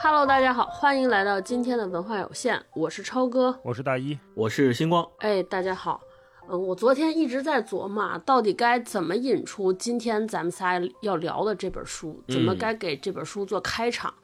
Hello，大家好，欢迎来到今天的文化有限，我是超哥，我是大一，我是星光。哎，大家好，嗯，我昨天一直在琢磨，啊，到底该怎么引出今天咱们仨要聊的这本书，怎么该给这本书做开场。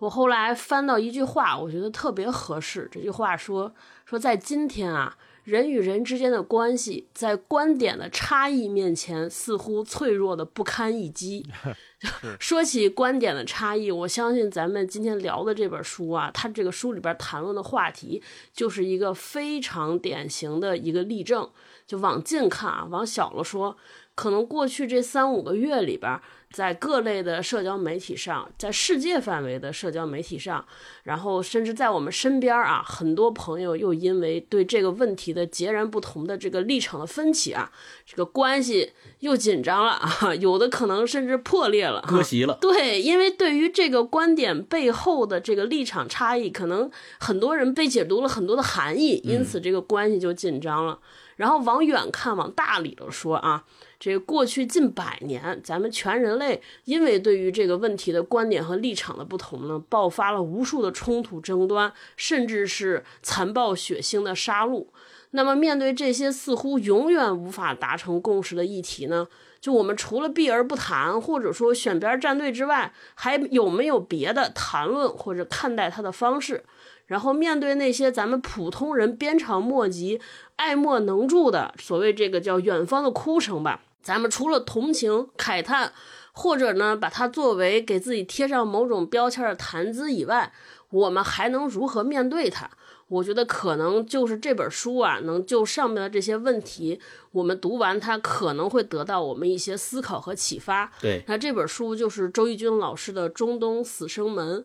我后来翻到一句话，我觉得特别合适。这句话说说在今天啊。人与人之间的关系，在观点的差异面前，似乎脆弱的不堪一击。说起观点的差异，我相信咱们今天聊的这本书啊，它这个书里边谈论的话题，就是一个非常典型的一个例证。就往近看啊，往小了说，可能过去这三五个月里边。在各类的社交媒体上，在世界范围的社交媒体上，然后甚至在我们身边啊，很多朋友又因为对这个问题的截然不同的这个立场的分歧啊，这个关系又紧张了啊，有的可能甚至破裂了，割席了。对，因为对于这个观点背后的这个立场差异，可能很多人被解读了很多的含义，因此这个关系就紧张了。然后往远看，往大里头说啊。这过去近百年，咱们全人类因为对于这个问题的观点和立场的不同呢，爆发了无数的冲突争端，甚至是残暴血腥的杀戮。那么，面对这些似乎永远无法达成共识的议题呢，就我们除了避而不谈，或者说选边站队之外，还有没有别的谈论或者看待它的方式？然后，面对那些咱们普通人鞭长莫及、爱莫能助的所谓这个叫远方的哭声吧。咱们除了同情、慨叹，或者呢把它作为给自己贴上某种标签的谈资以外，我们还能如何面对它？我觉得可能就是这本书啊，能就上面的这些问题，我们读完它可能会得到我们一些思考和启发。对，那这本书就是周轶君老师的《中东死生门》。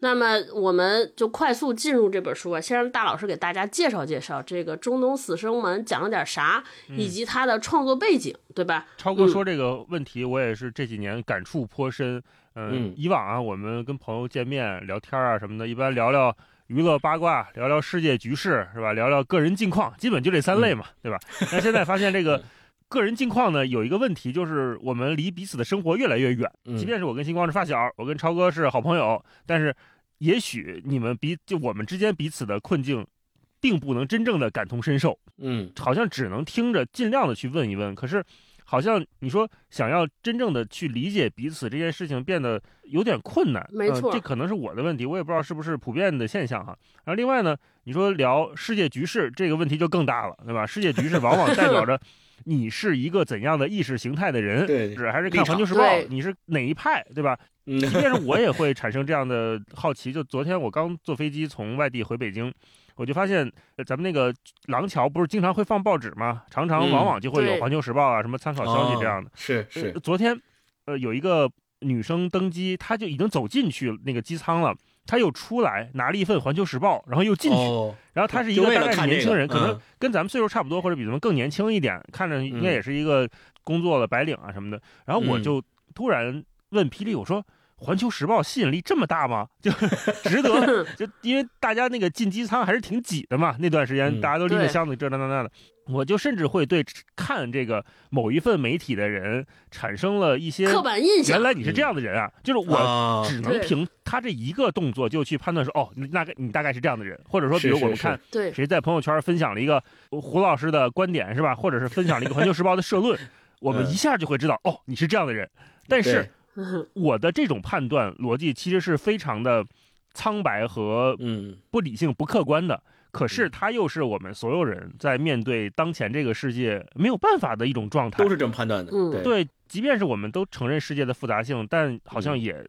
那么我们就快速进入这本书啊，先让大老师给大家介绍介绍这个《中东死生门》讲了点啥，以及他的创作背景，对吧？超哥说这个问题，我也是这几年感触颇深。嗯，以往啊，我们跟朋友见面聊天啊什么的，一般聊聊娱乐八卦，聊聊世界局势，是吧？聊聊个人近况，基本就这三类嘛，对吧？那现在发现这个 个人近况呢，有一个问题，就是我们离彼此的生活越来越远。即便是我跟星光是发小，我跟超哥是好朋友，但是。也许你们彼就我们之间彼此的困境，并不能真正的感同身受，嗯，好像只能听着，尽量的去问一问。可是，好像你说想要真正的去理解彼此这件事情变得有点困难。没错，这可能是我的问题，我也不知道是不是普遍的现象哈。然后另外呢，你说聊世界局势这个问题就更大了，对吧？世界局势往往代表着 你是一个怎样的意识形态的人，对，是还是看环球时报，你是哪一派，对吧？即便是我也会产生这样的好奇。就昨天我刚坐飞机从外地回北京，我就发现咱们那个廊桥不是经常会放报纸吗？常常往往就会有《环球时报》啊什么参考消息这样的。是是。昨天，呃，有一个女生登机，她就已经走进去那个机舱了，她又出来拿了一份《环球时报》，然后又进去。然后她是一个大概是年轻人，可能跟咱们岁数差不多，或者比咱们更年轻一点，看着应该也是一个工作的白领啊什么的。然后我就突然问霹雳，我说。环球时报吸引力这么大吗？就 值得？就因为大家那个进机舱还是挺挤的嘛，那段时间大家都拎着箱子这那那那的，我就甚至会对看这个某一份媒体的人产生了一些刻板印象。原来你是这样的人啊！就是我只能凭他这一个动作就去判断说，哦，你大概你大概是这样的人，或者说，比如我们看谁在朋友圈分享了一个胡老师的观点是吧？或者是分享了一个环球时报的社论，我们一下就会知道，哦，你是这样的人。但是。我的这种判断逻辑其实是非常的苍白和嗯。不理性、不客观的，可是它又是我们所有人在面对当前这个世界没有办法的一种状态。都是这么判断的，对，即便是我们都承认世界的复杂性，但好像也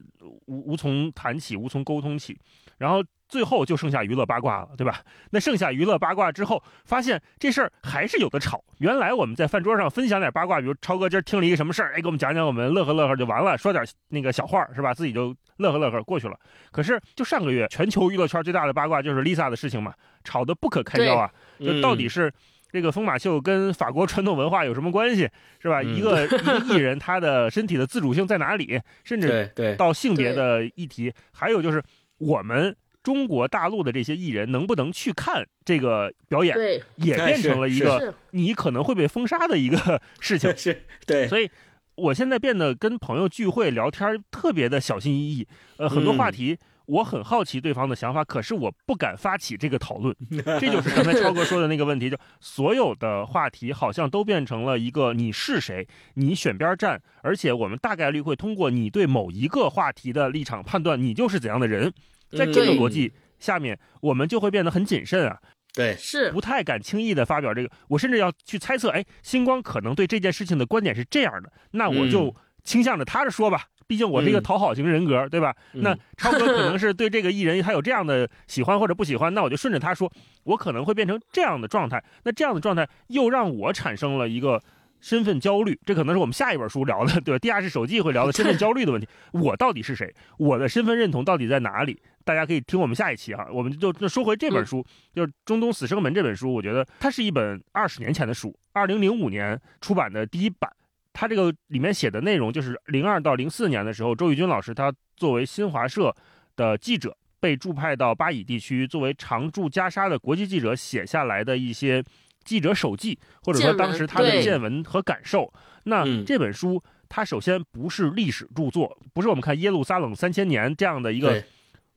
无无从谈起，无从沟通起，然后。最后就剩下娱乐八卦了，对吧？那剩下娱乐八卦之后，发现这事儿还是有的吵。原来我们在饭桌上分享点八卦，比如超哥今儿听了一个什么事儿，哎，给我们讲讲，我们乐呵乐呵就完了，说点那个小话是吧？自己就乐呵乐呵过去了。可是就上个月，全球娱乐圈最大的八卦就是 Lisa 的事情嘛，吵得不可开交啊。就到底是这个疯马秀跟法国传统文化有什么关系，是吧？一个一个艺人他的身体的自主性在哪里？甚至到性别的议题，还有就是我们。中国大陆的这些艺人能不能去看这个表演，也变成了一个你可能会被封杀的一个 事情。是，对。所以，我现在变得跟朋友聚会聊天特别的小心翼翼。呃，很多话题我很好奇对方的想法，可是我不敢发起这个讨论。这就是刚才超哥说的那个问题，就所有的话题好像都变成了一个你是谁，你选边站，而且我们大概率会通过你对某一个话题的立场判断你就是怎样的人。在这个逻辑下面，我们就会变得很谨慎啊。对，是不太敢轻易的发表这个，我甚至要去猜测，哎，星光可能对这件事情的观点是这样的，那我就倾向着他的说吧，毕竟我是一个讨好型人格，对吧？那超哥可能是对这个艺人他有这样的喜欢或者不喜欢，那我就顺着他说，我可能会变成这样的状态，那这样的状态又让我产生了一个身份焦虑，这可能是我们下一本书聊的，对吧？地下室手记会聊的身份焦虑的问题，我到底是谁？我的身份认同到底在哪里？大家可以听我们下一期哈，我们就那说回这本书，就是《中东死生门》这本书，我觉得它是一本二十年前的书，二零零五年出版的第一版。它这个里面写的内容，就是零二到零四年的时候，周轶君老师他作为新华社的记者，被驻派到巴以地区，作为常驻加沙的国际记者写下来的一些记者手记，或者说当时他的见闻和感受。那这本书，它首先不是历史著作，不是我们看耶路撒冷三千年这样的一个。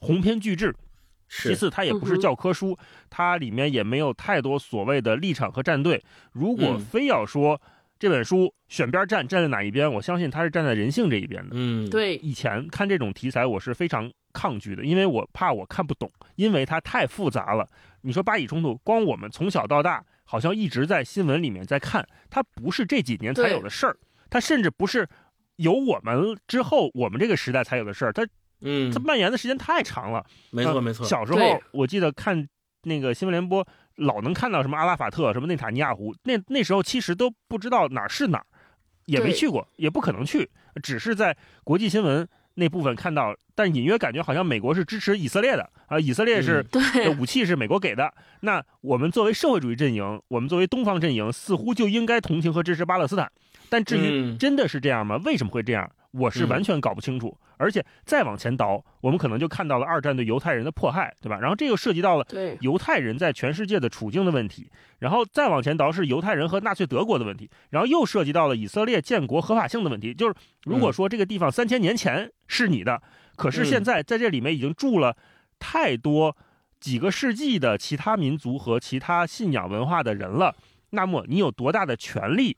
鸿篇巨制，其次它也不是教科书，它里面也没有太多所谓的立场和站队。如果非要说这本书选边站站在哪一边，我相信它是站在人性这一边的。嗯，对。以前看这种题材，我是非常抗拒的，因为我怕我看不懂，因为它太复杂了。你说巴以冲突，光我们从小到大好像一直在新闻里面在看，它不是这几年才有的事儿，它甚至不是有我们之后我们这个时代才有的事儿，它。嗯，它蔓延的时间太长了。没错没错。小时候我记得看那个新闻联播，老能看到什么阿拉法特、什么内塔尼亚胡。那那时候其实都不知道哪儿是哪儿，也没去过，也不可能去，只是在国际新闻那部分看到。但隐约感觉好像美国是支持以色列的啊，以色列是武器是美国给的。那我们作为社会主义阵营，我们作为东方阵营，似乎就应该同情和支持巴勒斯坦。但至于真的是这样吗？为什么会这样？我是完全搞不清楚，而且再往前倒，我们可能就看到了二战对犹太人的迫害，对吧？然后这又涉及到了犹太人在全世界的处境的问题，然后再往前倒是犹太人和纳粹德国的问题，然后又涉及到了以色列建国合法性的问题。就是如果说这个地方三千年前是你的，可是现在在这里面已经住了太多几个世纪的其他民族和其他信仰文化的人了，那么你有多大的权利？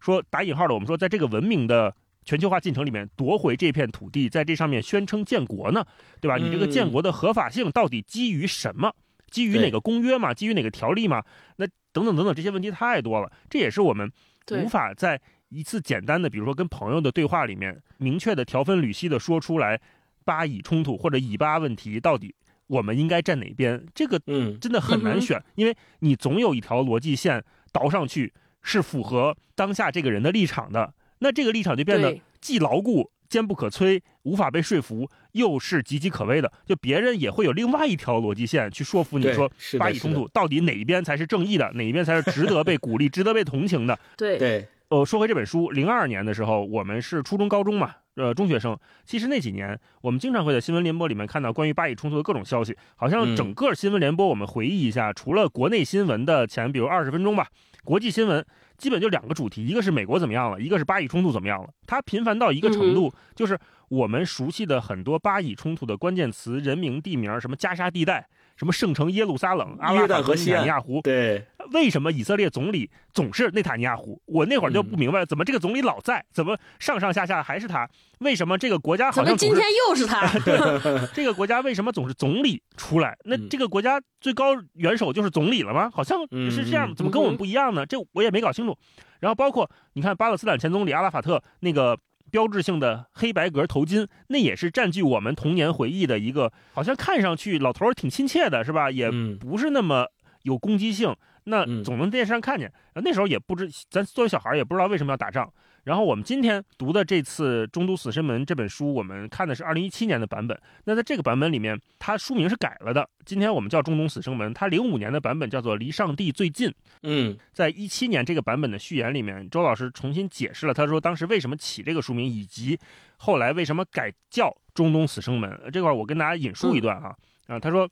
说打引号的，我们说在这个文明的。全球化进程里面夺回这片土地，在这上面宣称建国呢，对吧？你这个建国的合法性到底基于什么？基于哪个公约嘛？基于哪个条例嘛？那等等等等这些问题太多了，这也是我们无法在一次简单的，比如说跟朋友的对话里面明确的条分缕析的说出来。巴以冲突或者以巴问题到底我们应该站哪边？这个嗯真的很难选，因为你总有一条逻辑线倒上去是符合当下这个人的立场的。那这个立场就变得既牢固、坚不可摧、无法被说服，又是岌岌可危的。就别人也会有另外一条逻辑线去说服你说，巴以冲突到底哪一边才是正义的，哪一边才是值得被鼓励、值得被同情的？对对。呃，说回这本书，零二年的时候，我们是初中、高中嘛，呃，中学生。其实那几年，我们经常会在新闻联播里面看到关于巴以冲突的各种消息。好像整个新闻联播，我们回忆一下，除了国内新闻的前，比如二十分钟吧，国际新闻。基本就两个主题，一个是美国怎么样了，一个是巴以冲突怎么样了。它频繁到一个程度，就是我们熟悉的很多巴以冲突的关键词、人名、地名，什么加沙地带，什么圣城耶路撒冷、阿拉法和内塔尼亚胡。对，为什么以色列总理总是内塔尼亚胡？我那会儿就不明白，怎么这个总理老在，怎么上上下下还是他？为什么这个国家好像今天又是他？这个国家为什么总是总理出来？那这个国家最高元首就是总理了吗？好像是这样，怎么跟我们不一样呢？这我也没搞清楚。然后包括你看巴勒斯坦前总理阿拉法特那个标志性的黑白格头巾，那也是占据我们童年回忆的一个，好像看上去老头儿挺亲切的，是吧？也不是那么有攻击性。那总能电视上看见，那时候也不知，咱作为小孩也不知道为什么要打仗。然后我们今天读的这次《中都死神门》这本书，我们看的是二零一七年的版本。那在这个版本里面，它书名是改了的。今天我们叫《中东死神门》，它零五年的版本叫做《离上帝最近》。嗯，在一七年这个版本的序言里面，周老师重新解释了，他说当时为什么起这个书名，以及后来为什么改叫《中东死生门》。这块我跟大家引述一段哈啊，他说。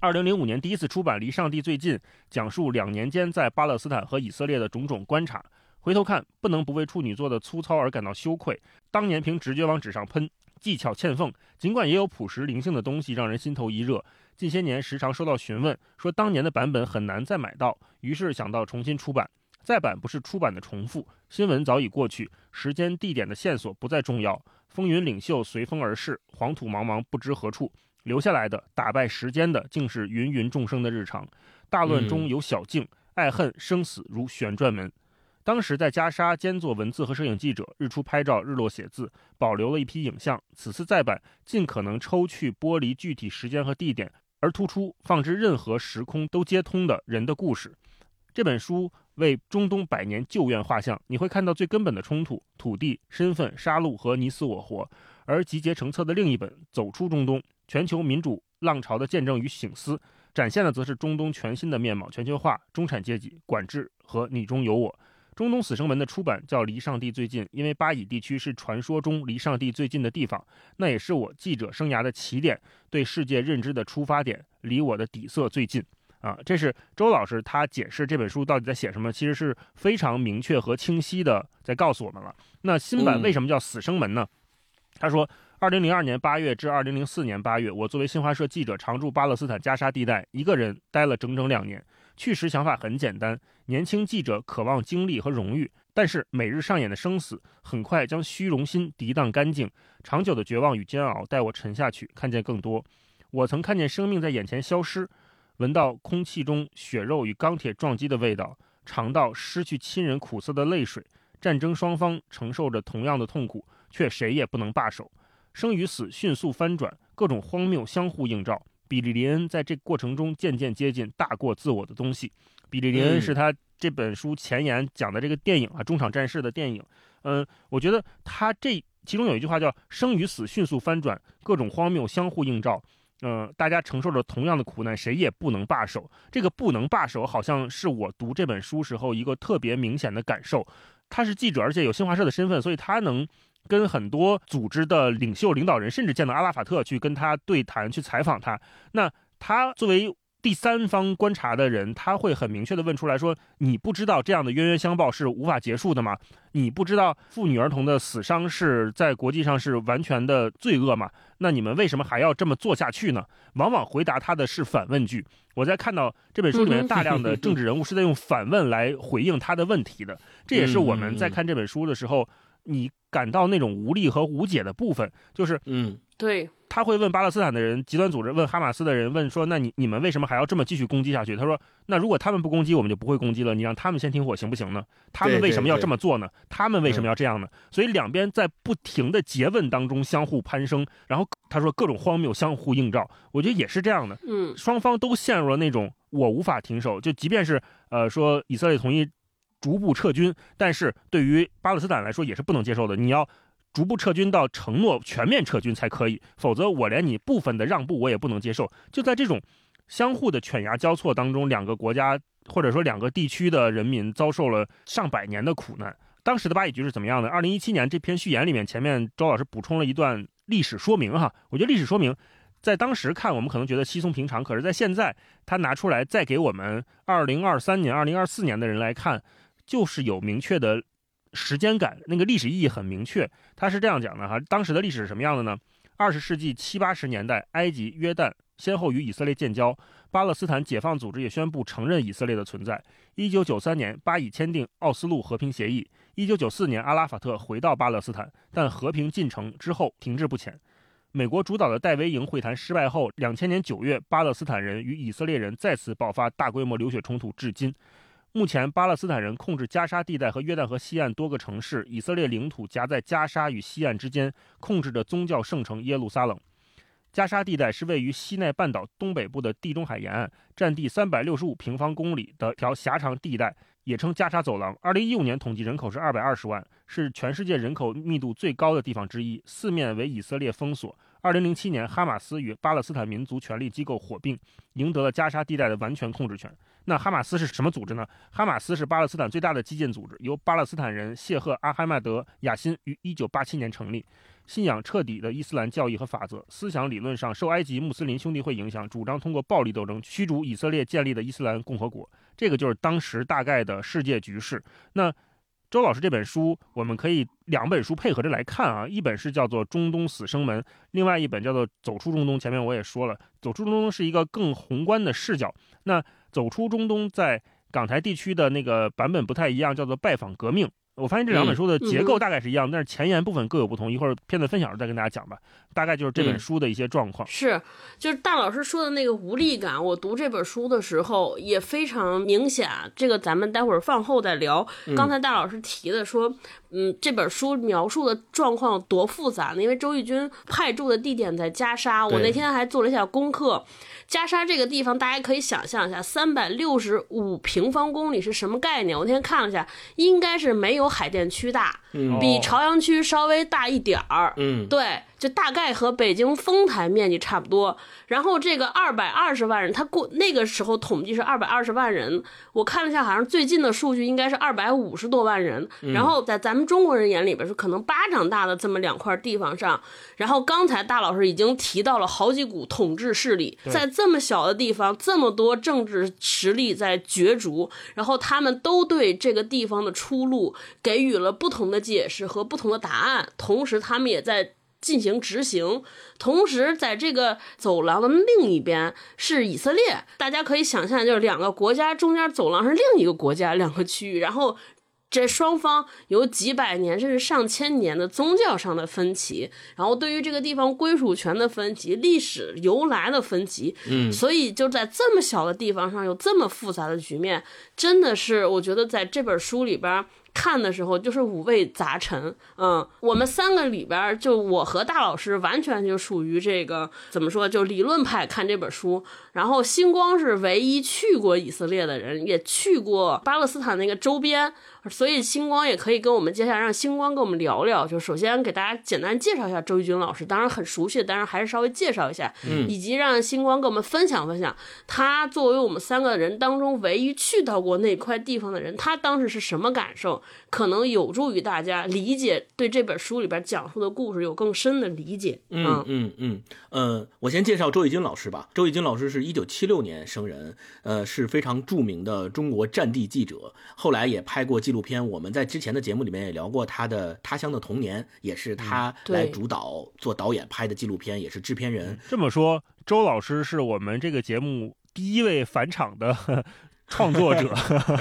二零零五年第一次出版《离上帝最近》，讲述两年间在巴勒斯坦和以色列的种种观察。回头看，不能不为处女座的粗糙而感到羞愧。当年凭直觉往纸上喷，技巧欠奉，尽管也有朴实灵性的东西让人心头一热。近些年时常收到询问，说当年的版本很难再买到，于是想到重新出版。再版不是出版的重复，新闻早已过去，时间地点的线索不再重要。风云领袖随风而逝，黄土茫茫不知何处，留下来的打败时间的，竟是芸芸众生的日常。大乱中有小径，爱恨生死如旋转门。当时在加沙兼做文字和摄影记者，日出拍照，日落写字，保留了一批影像。此次再版，尽可能抽去剥离具体时间和地点。而突出放置任何时空都接通的人的故事，这本书为中东百年旧怨画像。你会看到最根本的冲突：土地、身份、杀戮和你死我活。而集结成册的另一本《走出中东：全球民主浪潮的见证与醒思》，展现的则是中东全新的面貌：全球化、中产阶级、管制和你中有我。中东死生门的出版叫《离上帝最近》，因为巴以地区是传说中离上帝最近的地方，那也是我记者生涯的起点，对世界认知的出发点，离我的底色最近。啊，这是周老师他解释这本书到底在写什么，其实是非常明确和清晰的在告诉我们了。那新版为什么叫死生门呢？他说，二零零二年八月至二零零四年八月，我作为新华社记者常驻巴勒斯坦加沙地带，一个人待了整整两年。去时想法很简单，年轻记者渴望经历和荣誉，但是每日上演的生死很快将虚荣心涤荡干净，长久的绝望与煎熬带我沉下去，看见更多。我曾看见生命在眼前消失，闻到空气中血肉与钢铁撞击的味道，尝到失去亲人苦涩的泪水。战争双方承受着同样的痛苦，却谁也不能罢手。生与死迅速翻转，各种荒谬相互映照。比利林恩在这过程中渐渐接近大过自我的东西。比利林恩是他这本书前言讲的这个电影啊，中场战事的电影。嗯，我觉得他这其中有一句话叫“生与死迅速翻转，各种荒谬相互映照”。嗯，大家承受着同样的苦难，谁也不能罢手。这个不能罢手，好像是我读这本书时候一个特别明显的感受。他是记者，而且有新华社的身份，所以他能。跟很多组织的领袖、领导人，甚至见到阿拉法特去跟他对谈、去采访他。那他作为第三方观察的人，他会很明确的问出来说：“你不知道这样的冤冤相报是无法结束的吗？你不知道妇女儿童的死伤是在国际上是完全的罪恶吗？那你们为什么还要这么做下去呢？”往往回答他的是反问句。我在看到这本书里面大量的政治人物是在用反问来回应他的问题的，这也是我们在看这本书的时候。你感到那种无力和无解的部分，就是，嗯，对，他会问巴勒斯坦的人、极端组织，问哈马斯的人，问说，那你你们为什么还要这么继续攻击下去？他说，那如果他们不攻击，我们就不会攻击了。你让他们先停火行不行呢？他们为什么要这么做呢？他们为什么要这样呢？所以两边在不停的诘问当中相互攀升，然后他说各种荒谬相互映照，我觉得也是这样的。嗯，双方都陷入了那种我无法停手，就即便是呃说以色列同意。逐步撤军，但是对于巴勒斯坦来说也是不能接受的。你要逐步撤军到承诺全面撤军才可以，否则我连你部分的让步我也不能接受。就在这种相互的犬牙交错当中，两个国家或者说两个地区的人民遭受了上百年的苦难。当时的巴以局势怎么样呢？二零一七年这篇序言里面，前面周老师补充了一段历史说明哈。我觉得历史说明在当时看我们可能觉得稀松平常，可是在现在他拿出来再给我们二零二三年、二零二四年的人来看。就是有明确的时间感，那个历史意义很明确。他是这样讲的哈，当时的历史是什么样的呢？二十世纪七八十年代，埃及、约旦先后与以色列建交，巴勒斯坦解放组织也宣布承认以色列的存在。一九九三年，巴以签订奥斯陆和平协议。一九九四年，阿拉法特回到巴勒斯坦，但和平进程之后停滞不前。美国主导的戴维营会谈失败后，两千年九月，巴勒斯坦人与以色列人再次爆发大规模流血冲突，至今。目前，巴勒斯坦人控制加沙地带和约旦河西岸多个城市，以色列领土夹在加沙与西岸之间，控制着宗教圣城耶路撒冷。加沙地带是位于西奈半岛东北部的地中海沿岸，占地三百六十五平方公里的条狭长地带，也称加沙走廊。二零一五年统计人口是二百二十万，是全世界人口密度最高的地方之一，四面为以色列封锁。二零零七年，哈马斯与巴勒斯坦民族权力机构火并，赢得了加沙地带的完全控制权。那哈马斯是什么组织呢？哈马斯是巴勒斯坦最大的基建组织，由巴勒斯坦人谢赫·阿哈迈德·亚辛于1987年成立，信仰彻底的伊斯兰教义和法则，思想理论上受埃及穆斯林兄弟会影响，主张通过暴力斗争驱逐以色列建立的伊斯兰共和国。这个就是当时大概的世界局势。那周老师这本书，我们可以两本书配合着来看啊，一本是叫做《中东死生门》，另外一本叫做《走出中东》。前面我也说了，《走出中东》是一个更宏观的视角，那《走出中东》在港台地区的那个版本不太一样，叫做《拜访革命》。我发现这两本书的结构大概是一样，但是前言部分各有不同。一会儿片子分享时再跟大家讲吧。大概就是这本书的一些状况。是，就是大老师说的那个无力感。我读这本书的时候也非常明显。这个咱们待会儿饭后再聊。刚才大老师提的说，嗯，这本书描述的状况多复杂呢？因为周轶君派驻的地点在加沙，我那天还做了一下功课。加沙这个地方，大家可以想象一下，三百六十五平方公里是什么概念？我那天看了一下，应该是没有海淀区大，比朝阳区稍微大一点儿。嗯，对。就大概和北京丰台面积差不多，然后这个二百二十万人，他过那个时候统计是二百二十万人，我看了一下，好像最近的数据应该是二百五十多万人。然后在咱们中国人眼里边是可能巴掌大的这么两块地方上，然后刚才大老师已经提到了好几股统治势力，在这么小的地方，这么多政治实力在角逐，然后他们都对这个地方的出路给予了不同的解释和不同的答案，同时他们也在。进行执行，同时在这个走廊的另一边是以色列。大家可以想象，就是两个国家中间走廊是另一个国家，两个区域。然后这双方有几百年甚至上千年的宗教上的分歧，然后对于这个地方归属权的分歧、历史由来的分歧。嗯，所以就在这么小的地方上有这么复杂的局面，真的是我觉得在这本书里边。看的时候就是五味杂陈，嗯，我们三个里边，就我和大老师完全就属于这个怎么说，就理论派看这本书。然后星光是唯一去过以色列的人，也去过巴勒斯坦那个周边。所以星光也可以跟我们接下来让星光跟我们聊聊。就首先给大家简单介绍一下周轶军老师，当然很熟悉，但是还是稍微介绍一下，嗯，以及让星光跟我们分享分享，他作为我们三个人当中唯一去到过那块地方的人，他当时是什么感受？可能有助于大家理解对这本书里边讲述的故事有更深的理解。嗯嗯嗯，呃，我先介绍周轶军老师吧。周轶军老师是一九七六年生人，呃，是非常著名的中国战地记者，后来也拍过纪录。片，我们在之前的节目里面也聊过他的《他乡的童年》，也是他来主导做导演拍的纪录片，也是制片人。这么说，周老师是我们这个节目第一位返场的 创作者。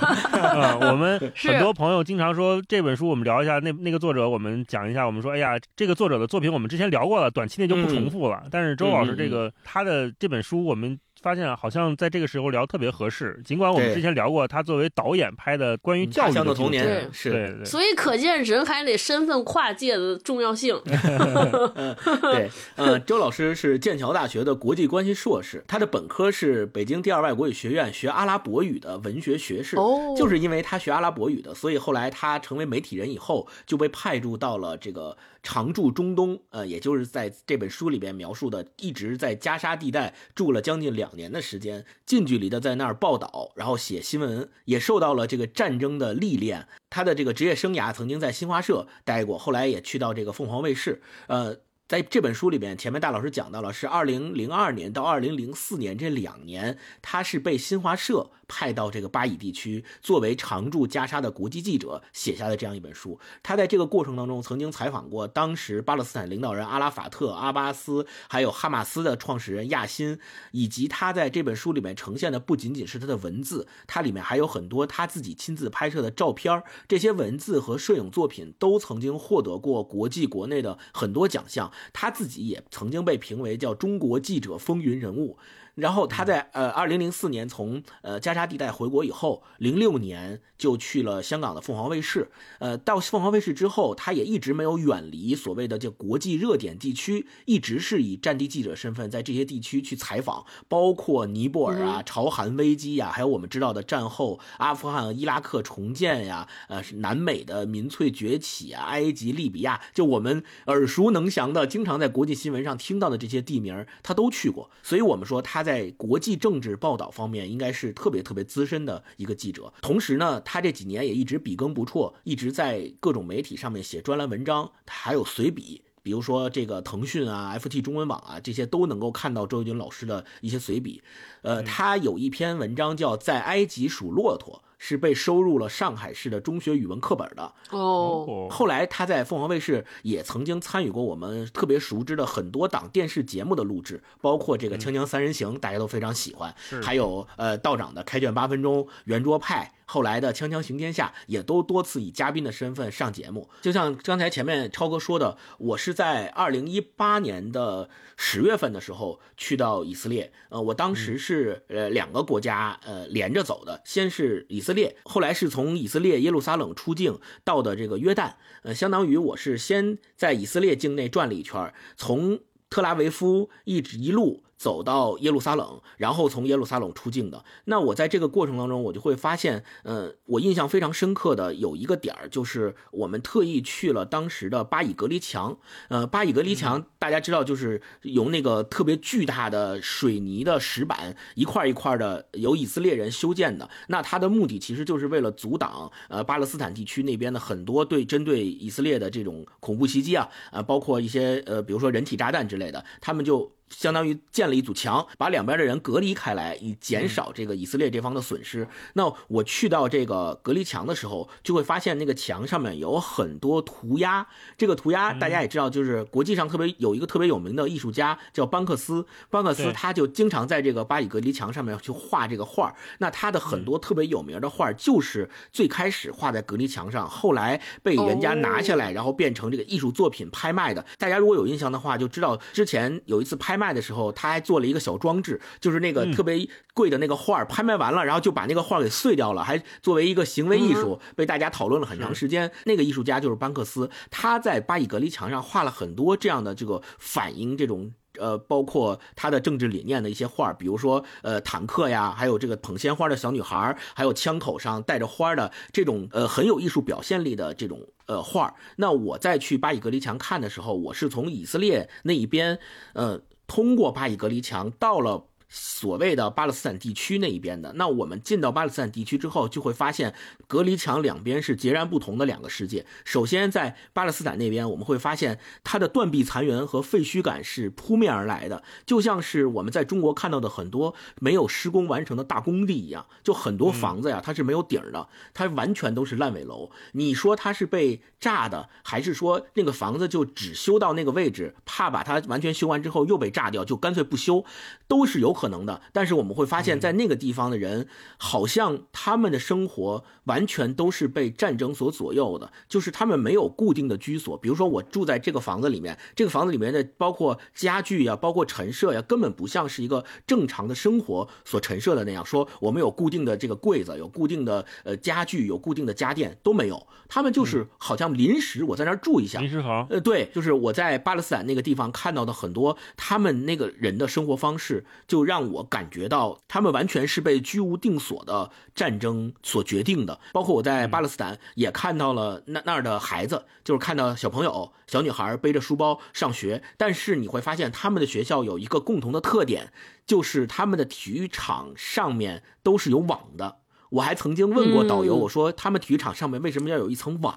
我们 很多朋友经常说这本书，我们聊一下那那个作者，我们讲一下。我们说，哎呀，这个作者的作品我们之前聊过了，短期内就不重复了。但是周老师这个他的这本书，我们。发现好像在这个时候聊特别合适，尽管我们之前聊过他作为导演拍的关于教育的童年，是，对对。所以可见人还得身份跨界的重要性。对，呃，周老师是剑桥大学的国际关系硕士，他的本科是北京第二外国语学院学阿拉伯语的文学学士。哦，就是因为他学阿拉伯语的，所以后来他成为媒体人以后就被派驻到了这个。常驻中东，呃，也就是在这本书里边描述的，一直在加沙地带住了将近两年的时间，近距离的在那儿报道，然后写新闻，也受到了这个战争的历练。他的这个职业生涯曾经在新华社待过，后来也去到这个凤凰卫视，呃。在这本书里面，前面大老师讲到了，是二零零二年到二零零四年这两年，他是被新华社派到这个巴以地区，作为常驻加沙的国际记者写下的这样一本书。他在这个过程当中，曾经采访过当时巴勒斯坦领导人阿拉法特、阿巴斯，还有哈马斯的创始人亚辛，以及他在这本书里面呈现的不仅仅是他的文字，它里面还有很多他自己亲自拍摄的照片。这些文字和摄影作品都曾经获得过国际国内的很多奖项。他自己也曾经被评为叫中国记者风云人物。然后他在呃二零零四年从呃加沙地带回国以后，零六年就去了香港的凤凰卫视。呃，到凤凰卫视之后，他也一直没有远离所谓的这国际热点地区，一直是以战地记者身份在这些地区去采访，包括尼泊尔啊、朝韩危机呀，还有我们知道的战后阿富汗、伊拉克重建呀，呃，南美的民粹崛起啊，埃及、利比亚，就我们耳熟能详的，经常在国际新闻上听到的这些地名，他都去过。所以我们说他。在国际政治报道方面，应该是特别特别资深的一个记者。同时呢，他这几年也一直笔耕不辍，一直在各种媒体上面写专栏文章，还有随笔。比如说这个腾讯啊、FT 中文网啊，这些都能够看到周轶军老师的一些随笔。呃，他有一篇文章叫《在埃及数骆驼》，是被收入了上海市的中学语文课本的。哦，后来他在凤凰卫视也曾经参与过我们特别熟知的很多档电视节目的录制，包括这个《锵锵三人行》，大家都非常喜欢，是。还有呃道长的《开卷八分钟》、圆桌派。后来的《锵锵行天下》也都多次以嘉宾的身份上节目，就像刚才前面超哥说的，我是在二零一八年的十月份的时候去到以色列，呃，我当时是呃两个国家呃连着走的，先是以以色列，后来是从以色列耶路撒冷出境到的这个约旦，呃，相当于我是先在以色列境内转了一圈，从特拉维夫一直一路。走到耶路撒冷，然后从耶路撒冷出境的。那我在这个过程当中，我就会发现，呃，我印象非常深刻的有一个点儿，就是我们特意去了当时的巴以隔离墙。呃，巴以隔离墙大家知道，就是由那个特别巨大的水泥的石板一块一块的由以色列人修建的。那它的目的其实就是为了阻挡呃巴勒斯坦地区那边的很多对针对以色列的这种恐怖袭击啊，呃，包括一些呃，比如说人体炸弹之类的，他们就。相当于建了一堵墙，把两边的人隔离开来，以减少这个以色列这方的损失。那我去到这个隔离墙的时候，就会发现那个墙上面有很多涂鸦。这个涂鸦大家也知道，就是国际上特别有一个特别有名的艺术家叫班克斯，班克斯他就经常在这个巴以隔离墙上面去画这个画。那他的很多特别有名的画，就是最开始画在隔离墙上，后来被人家拿下来，然后变成这个艺术作品拍卖的。大家如果有印象的话，就知道之前有一次拍。卖的时候，他还做了一个小装置，就是那个特别贵的那个画拍卖完了，然后就把那个画给碎掉了，还作为一个行为艺术被大家讨论了很长时间。那个艺术家就是班克斯，他在巴以隔离墙上画了很多这样的这个反映这种呃，包括他的政治理念的一些画，比如说呃坦克呀，还有这个捧鲜花的小女孩，还有枪口上带着花的这种呃很有艺术表现力的这种呃画。那我在去巴以隔离墙看的时候，我是从以色列那一边呃。通过巴以隔离墙到了。所谓的巴勒斯坦地区那一边的，那我们进到巴勒斯坦地区之后，就会发现隔离墙两边是截然不同的两个世界。首先，在巴勒斯坦那边，我们会发现它的断壁残垣和废墟感是扑面而来的，就像是我们在中国看到的很多没有施工完成的大工地一样。就很多房子呀，它是没有顶的，它完全都是烂尾楼。你说它是被炸的，还是说那个房子就只修到那个位置，怕把它完全修完之后又被炸掉，就干脆不修，都是有。可能的，但是我们会发现，在那个地方的人，好像他们的生活完全都是被战争所左右的，就是他们没有固定的居所。比如说，我住在这个房子里面，这个房子里面的包括家具呀，包括陈设呀，根本不像是一个正常的生活所陈设的那样。说我们有固定的这个柜子，有固定的呃家具，有固定的家电都没有，他们就是好像临时我在那儿住一下，临时房。呃，对，就是我在巴勒斯坦那个地方看到的很多他们那个人的生活方式就。让我感觉到，他们完全是被居无定所的战争所决定的。包括我在巴勒斯坦也看到了那那儿的孩子，就是看到小朋友、小女孩背着书包上学。但是你会发现，他们的学校有一个共同的特点，就是他们的体育场上面都是有网的。我还曾经问过导游，我说他们体育场上面为什么要有一层网？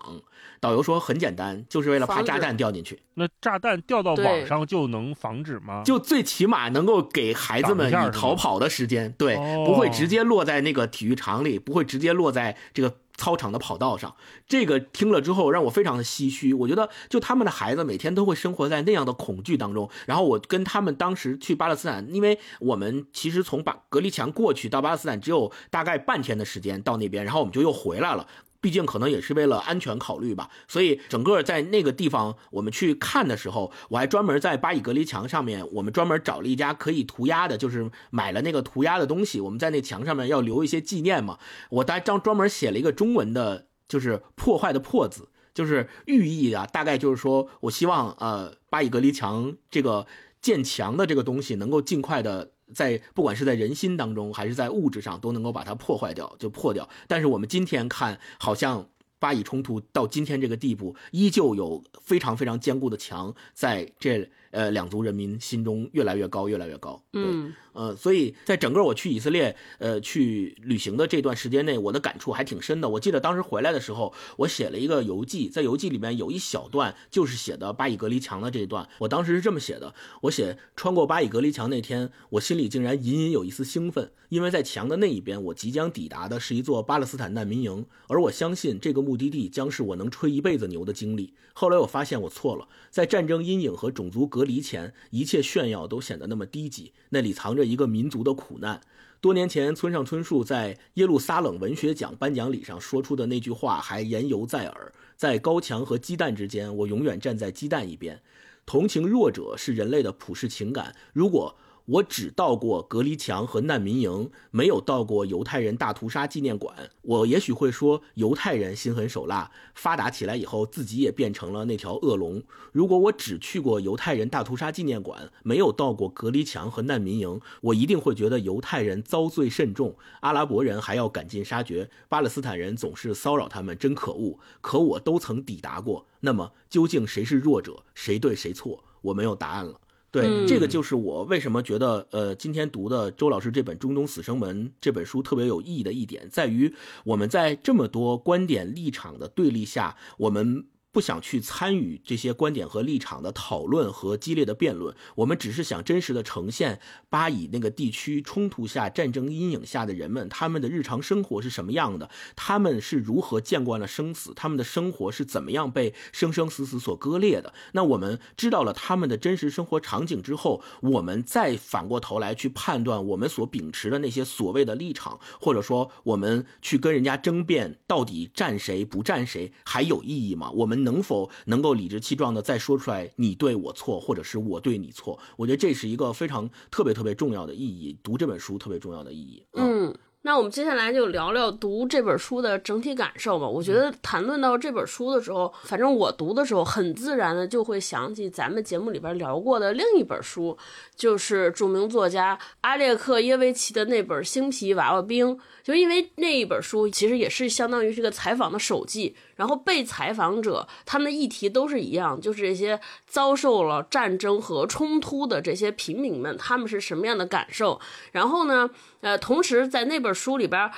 导游说很简单，就是为了怕炸弹掉进去。那炸弹掉到网上就能防止吗？就最起码能够给孩子们以逃跑的时间，对，不会直接落在那个体育场里，不会直接落在这个。操场的跑道上，这个听了之后让我非常的唏嘘。我觉得，就他们的孩子每天都会生活在那样的恐惧当中。然后我跟他们当时去巴勒斯坦，因为我们其实从把隔离墙过去到巴勒斯坦只有大概半天的时间到那边，然后我们就又回来了。毕竟可能也是为了安全考虑吧，所以整个在那个地方我们去看的时候，我还专门在巴以隔离墙上面，我们专门找了一家可以涂鸦的，就是买了那个涂鸦的东西。我们在那墙上面要留一些纪念嘛，我大专专门写了一个中文的，就是破坏的破字，就是寓意啊，大概就是说我希望呃巴以隔离墙这个建墙的这个东西能够尽快的。在不管是在人心当中，还是在物质上，都能够把它破坏掉，就破掉。但是我们今天看，好像巴以冲突到今天这个地步，依旧有非常非常坚固的墙在这呃两族人民心中越来越高，越来越高。对嗯呃，所以在整个我去以色列呃去旅行的这段时间内，我的感触还挺深的。我记得当时回来的时候，我写了一个游记，在游记里面有一小段就是写的巴以隔离墙的这一段。我当时是这么写的：我写穿过巴以隔离墙那天，我心里竟然隐隐有一丝兴奋，因为在墙的那一边，我即将抵达的是一座巴勒斯坦难民营，而我相信这个目的地将是我能吹一辈子牛的经历。后来我发现我错了，在战争阴影和种族隔隔离前，一切炫耀都显得那么低级，那里藏着一个民族的苦难。多年前，村上春树在耶路撒冷文学奖颁奖礼上说出的那句话还言犹在耳：在高墙和鸡蛋之间，我永远站在鸡蛋一边。同情弱者是人类的普世情感。如果我只到过隔离墙和难民营，没有到过犹太人大屠杀纪念馆，我也许会说犹太人心狠手辣，发达起来以后自己也变成了那条恶龙。如果我只去过犹太人大屠杀纪念馆，没有到过隔离墙和难民营，我一定会觉得犹太人遭罪甚重，阿拉伯人还要赶尽杀绝，巴勒斯坦人总是骚扰他们，真可恶。可我都曾抵达过，那么究竟谁是弱者，谁对谁错？我没有答案了。对，嗯这个就是我为什么觉得，呃，今天读的周老师这本《中东死生门》这本书特别有意义的一点，在于我们在这么多观点立场的对立下，我们。不想去参与这些观点和立场的讨论和激烈的辩论，我们只是想真实的呈现巴以那个地区冲突下、战争阴影下的人们，他们的日常生活是什么样的，他们是如何见惯了生死，他们的生活是怎么样被生生死死所割裂的。那我们知道了他们的真实生活场景之后，我们再反过头来去判断我们所秉持的那些所谓的立场，或者说我们去跟人家争辩到底站谁不站谁，还有意义吗？我们能否能够理直气壮的再说出来你对我错，或者是我对你错？我觉得这是一个非常特别特别重要的意义，读这本书特别重要的意义。嗯，那我们接下来就聊聊读这本书的整体感受吧。我觉得谈论到这本书的时候，反正我读的时候，很自然的就会想起咱们节目里边聊过的另一本书，就是著名作家阿列克耶维奇的那本《星皮娃娃兵》。就因为那一本书其实也是相当于是个采访的手记，然后被采访者他们的议题都是一样，就是这些遭受了战争和冲突的这些平民们，他们是什么样的感受？然后呢，呃，同时在那本书里边。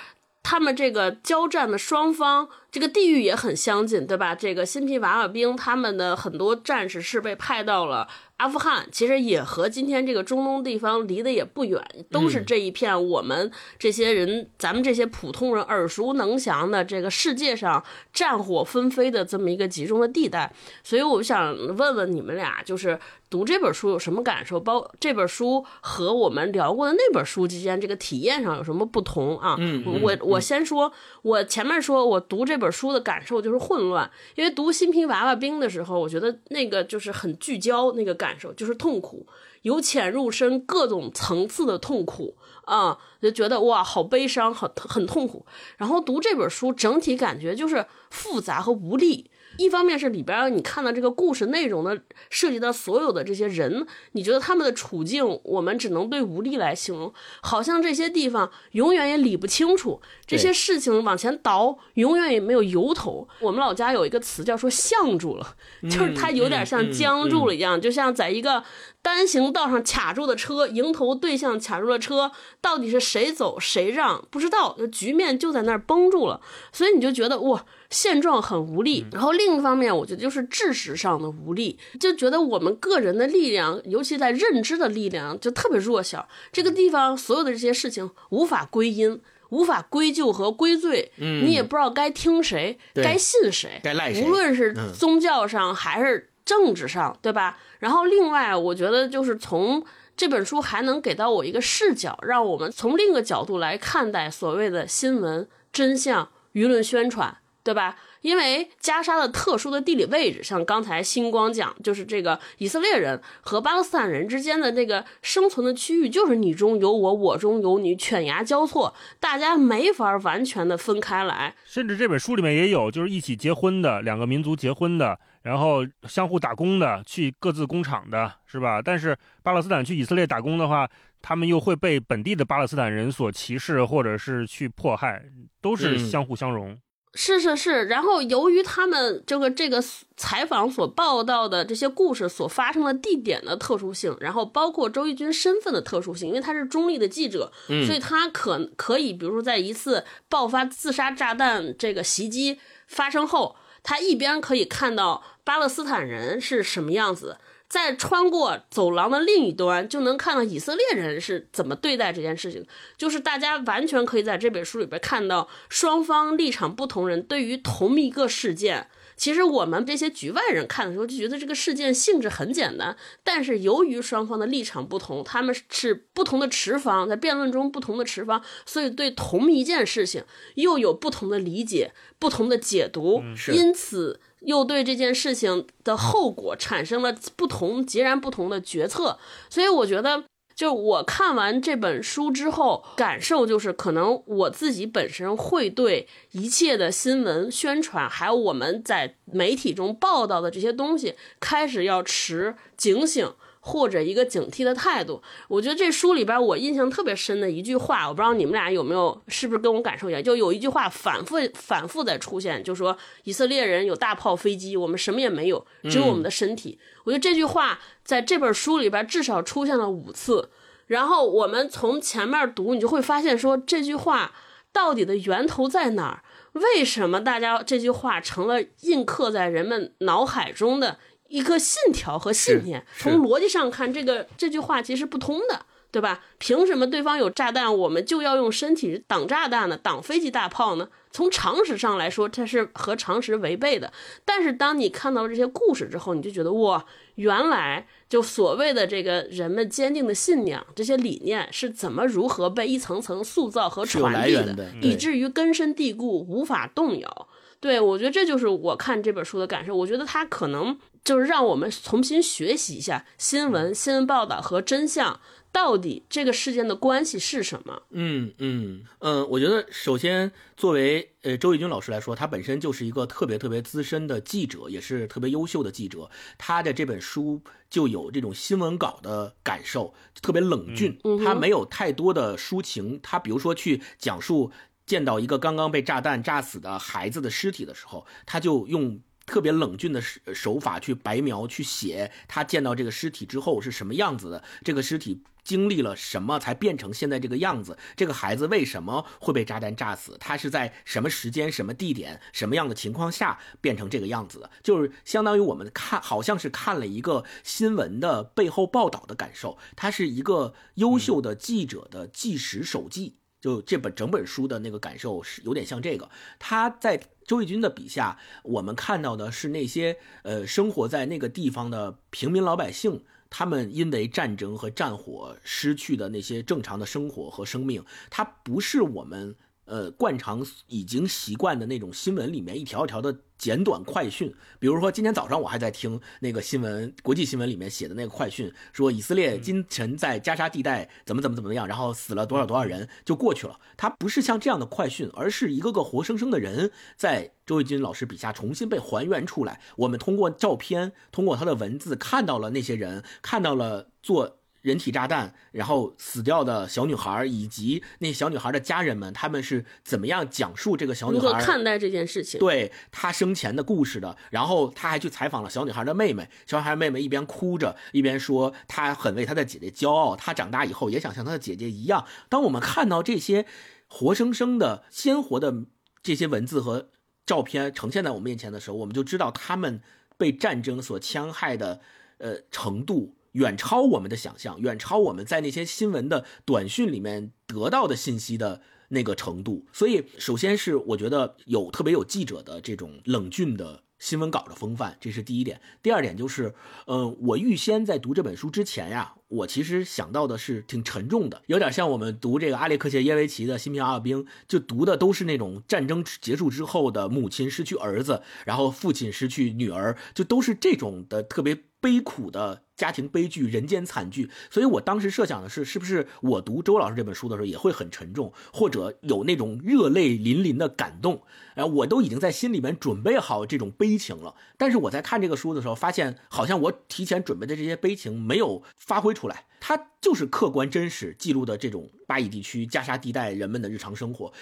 他们这个交战的双方，这个地域也很相近，对吧？这个新皮娃娃兵，他们的很多战士是被派到了阿富汗，其实也和今天这个中东地方离得也不远，都是这一片我们这些人，咱们这些普通人耳熟能详的这个世界上战火纷飞的这么一个集中的地带。所以我想问问你们俩，就是读这本书有什么感受？包这本书和我们聊过的那本书之间，这个体验上有什么不同啊？嗯嗯我我先说，我前面说我读这本书的感受就是混乱，因为读《新平娃娃兵》的时候，我觉得那个就是很聚焦，那个感受就是痛苦，由浅入深，各种层次的痛苦啊、就觉得哇，好悲伤，很很痛苦。然后读这本书，整体感觉就是复杂和无力。一方面是里边你看到这个故事内容的涉及到所有的这些人，你觉得他们的处境，我们只能对无力来形容，好像这些地方永远也理不清楚，这些事情往前倒，永远也没有由头。我们老家有一个词叫说“相住了”，就是它有点像僵住了一样，就像在一个单行道上卡住的车，迎头对向卡住了车，到底是谁走谁让不知道，局面就在那儿绷住了，所以你就觉得哇。现状很无力，然后另一方面，我觉得就是知识上的无力，就觉得我们个人的力量，尤其在认知的力量，就特别弱小。这个地方所有的这些事情无法归因，无法归咎和归罪，嗯你也不知道该听谁，该信谁，该赖谁无论是嗯宗教上还是政治上，对吧？然后另外，我觉得就是从这本书还能给到我一个视角，让我们从另一个角度来看待所谓的新闻真相、舆论宣传。对吧？因为加沙的特殊的地理位置，像刚才星光讲，就是这个以色列人和巴勒斯坦人之间的这个生存的区域，就是你中有我，我中有你，犬牙交错，大家没法完全的分开来。甚至这本书里面也有，就是一起结婚的两个民族结婚的，然后相互打工的，去各自工厂的，是吧？但是巴勒斯坦去以色列打工的话，他们又会被本地的巴勒斯坦人所歧视，或者是去迫害，都是嗯相互相容。是是是，然后由于他们这个这个采访所报道的这些故事所发生的地点的特殊性，然后包括周轶君身份的特殊性，因为他是中立的记者，所以他可可以，比如说在一次爆发自杀炸弹这个袭击发生后，他一边可以看到巴勒斯坦人是什么样子。在穿过走廊的另一端，就能看到以色列人是怎么对待这件事情。就是大家完全可以在这本书里边看到双方立场不同人对于同一个事件。其实我们这些局外人看的时候就觉得这个事件性质很简单，但是由于双方的立场不同，他们是不同的持方，在辩论中不同的持方，所以对同一件事情又有不同的理解、不同的解读，因此。又对这件事情的后果产生了不同、截然不同的决策，所以我觉得，就我看完这本书之后，感受就是，可能我自己本身会对一切的新闻宣传，还有我们在媒体中报道的这些东西，开始要持警醒。或者一个警惕的态度，我觉得这书里边我印象特别深的一句话，我不知道你们俩有没有，是不是跟我感受一样？就有一句话反复反复在出现，就说以色列人有大炮、飞机，我们什么也没有，只有我们的身体。我觉得这句话在这本书里边至少出现了五次。然后我们从前面读，你就会发现说这句话到底的源头在哪儿？为什么大家这句话成了印刻在人们脑海中的？一个信条和信念，从逻辑上看，这个这句话其实不通的，对吧？凭什么对方有炸弹，我们就要用身体挡炸弹呢？挡飞机大炮呢？从常识上来说，它是和常识违背的。但是当你看到这些故事之后，你就觉得哇，原来就所谓的这个人们坚定的信仰，这些理念是怎么如何被一层层塑造和传递的，以至于根深蒂固，无法动摇。对我觉得这就是我看这本书的感受。我觉得它可能。就是让我们重新学习一下新闻、新闻报道和真相到底这个事件的关系是什么。嗯嗯嗯，我觉得首先作为呃周轶君老师来说，他本身就是一个特别特别资深的记者，也是特别优秀的记者。他的这本书就有这种新闻稿的感受，特别冷峻，他没有太多的抒情。他比如说去讲述见到一个刚刚被炸弹炸死的孩子的尸体的时候，他就用。特别冷峻的手法去白描去写他见到这个尸体之后是什么样子的，这个尸体经历了什么才变成现在这个样子？这个孩子为什么会被炸弹炸死？他是在什么时间、什么地点、什么样的情况下变成这个样子的？就是相当于我们看，好像是看了一个新闻的背后报道的感受。他是一个优秀的记者的纪实手记。就这本整本书的那个感受是有点像这个，他在周轶君的笔下，我们看到的是那些呃生活在那个地方的平民老百姓，他们因为战争和战火失去的那些正常的生活和生命，它不是我们。呃，惯常已经习惯的那种新闻里面一条一条的简短快讯，比如说今天早上我还在听那个新闻，国际新闻里面写的那个快讯，说以色列今晨在加沙地带怎么怎么怎么样，然后死了多少多少人就过去了。它不是像这样的快讯，而是一个个活生生的人在周轶君老师笔下重新被还原出来。我们通过照片，通过他的文字看到了那些人，看到了做。人体炸弹，然后死掉的小女孩，以及那小女孩的家人们，他们是怎么样讲述这个小女孩看待这件事情？对她生前的故事的。然后他还去采访了小女孩的妹妹，小女孩妹妹一边哭着，一边说她很为她的姐姐骄傲，她长大以后也想像她的姐姐一样。当我们看到这些活生生的、鲜活的这些文字和照片呈现在我们面前的时候，我们就知道他们被战争所戕害的呃程度。远超我们的想象，远超我们在那些新闻的短讯里面得到的信息的那个程度。所以，首先是我觉得有特别有记者的这种冷峻的新闻稿的风范，这是第一点。第二点就是，嗯，我预先在读这本书之前呀，我其实想到的是挺沉重的，有点像我们读这个阿列克谢耶维奇的《新兵阿尔兵》，就读的都是那种战争结束之后的母亲失去儿子，然后父亲失去女儿，就都是这种的特别悲苦的。家庭悲剧、人间惨剧，所以我当时设想的是，是不是我读周老师这本书的时候也会很沉重，或者有那种热泪淋淋的感动？哎，我都已经在心里面准备好这种悲情了。但是我在看这个书的时候，发现好像我提前准备的这些悲情没有发挥出来，它就是客观真实记录的这种巴以地区加沙地带人们的日常生活。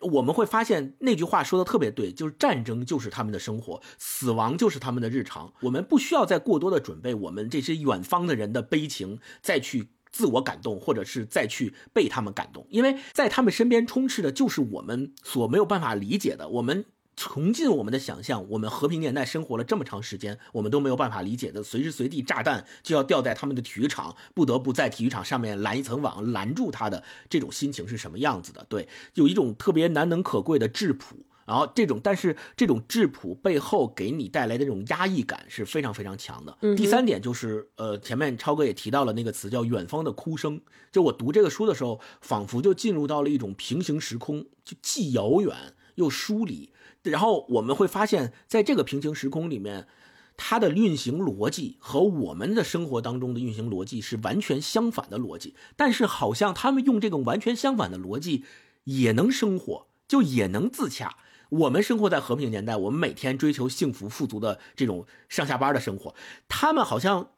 我们会发现那句话说的特别对，就是战争就是他们的生活，死亡就是他们的日常。我们不需要再过多的准备，我们这些远方的人的悲情再去自我感动，或者是再去被他们感动，因为在他们身边充斥的就是我们所没有办法理解的。我们穷尽我们的想象，我们和平年代生活了这么长时间，我们都没有办法理解的，随时随地炸弹就要掉在他们的体育场，不得不在体育场上面拦一层网拦住他的这种心情是什么样子的？对，有一种特别难能可贵的质朴。然后这种，但是这种质朴背后给你带来的这种压抑感是非常非常强的。第三点就是，呃，前面超哥也提到了那个词叫“远方的哭声”。就我读这个书的时候，仿佛就进入到了一种平行时空，就既遥远又疏离。然后我们会发现，在这个平行时空里面，它的运行逻辑和我们的生活当中的运行逻辑是完全相反的逻辑。但是好像他们用这种完全相反的逻辑也能生活，就也能自洽。我们生活在和平年代，我们每天追求幸福富足的这种上下班的生活，他们好像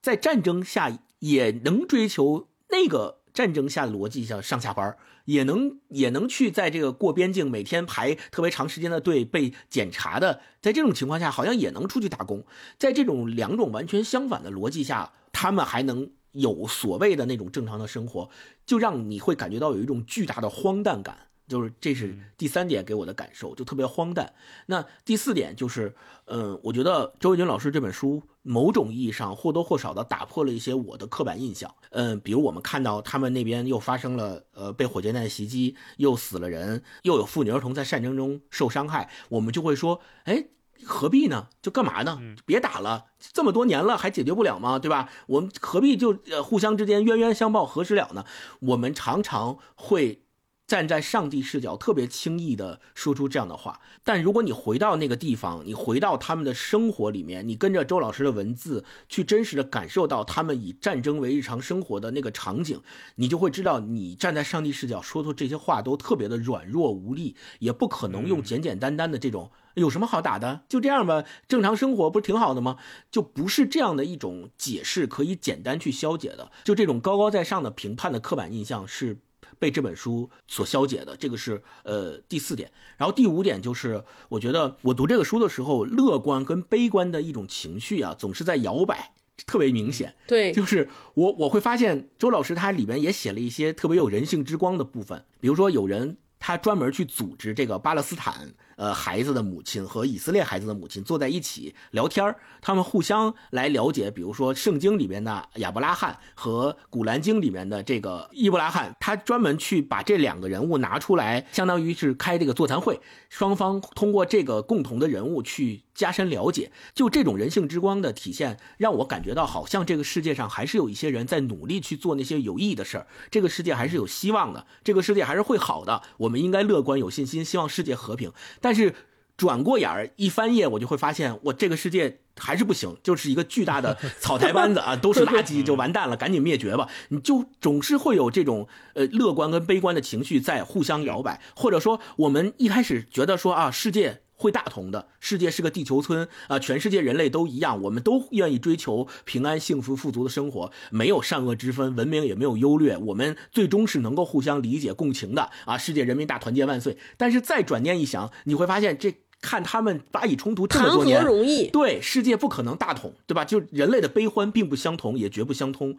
在战争下也能追求那个战争下逻辑下上下班，也能也能去在这个过边境每天排特别长时间的队被检查的，在这种情况下好像也能出去打工，在这种两种完全相反的逻辑下，他们还能有所谓的那种正常的生活，就让你会感觉到有一种巨大的荒诞感。就是这是第三点给我的感受，就特别荒诞。那第四点就是，嗯，我觉得周卫军老师这本书某种意义上或多或少的打破了一些我的刻板印象。嗯，比如我们看到他们那边又发生了呃被火箭弹袭击，又死了人，又有妇女儿童在战争中受伤害，我们就会说，哎，何必呢？就干嘛呢？别打了，这么多年了还解决不了吗？对吧？我们何必就呃互相之间冤冤相报何时了呢？我们常常会。站在上帝视角，特别轻易的说出这样的话。但如果你回到那个地方，你回到他们的生活里面，你跟着周老师的文字去真实的感受到他们以战争为日常生活的那个场景，你就会知道，你站在上帝视角说出这些话都特别的软弱无力，也不可能用简简单单的这种有什么好打的，就这样吧，正常生活不是挺好的吗？就不是这样的一种解释可以简单去消解的。就这种高高在上的评判的刻板印象是。被这本书所消解的，这个是呃第四点。然后第五点就是，我觉得我读这个书的时候，乐观跟悲观的一种情绪啊，总是在摇摆，特别明显。对，就是我我会发现周老师他里面也写了一些特别有人性之光的部分，比如说有人他专门去组织这个巴勒斯坦。呃，孩子的母亲和以色列孩子的母亲坐在一起聊天他们互相来了解，比如说圣经里面的亚伯拉罕和古兰经里面的这个伊布拉罕，他专门去把这两个人物拿出来，相当于是开这个座谈会，双方通过这个共同的人物去加深了解，就这种人性之光的体现，让我感觉到好像这个世界上还是有一些人在努力去做那些有意义的事儿，这个世界还是有希望的，这个世界还是会好的，我们应该乐观有信心，希望世界和平。但是转过眼儿一翻页，我就会发现，我这个世界还是不行，就是一个巨大的草台班子啊，都是垃圾，就完蛋了，赶紧灭绝吧！你就总是会有这种呃乐观跟悲观的情绪在互相摇摆，或者说我们一开始觉得说啊，世界会大同的，世界是个地球村啊，全世界人类都一样，我们都愿意追求平安、幸福、富足的生活，没有善恶之分，文明也没有优劣，我们最终是能够互相理解、共情的啊！世界人民大团结万岁！但是再转念一想，你会发现这。看他们巴以冲突这么多年，容易对世界不可能大同，对吧？就人类的悲欢并不相同，也绝不相通，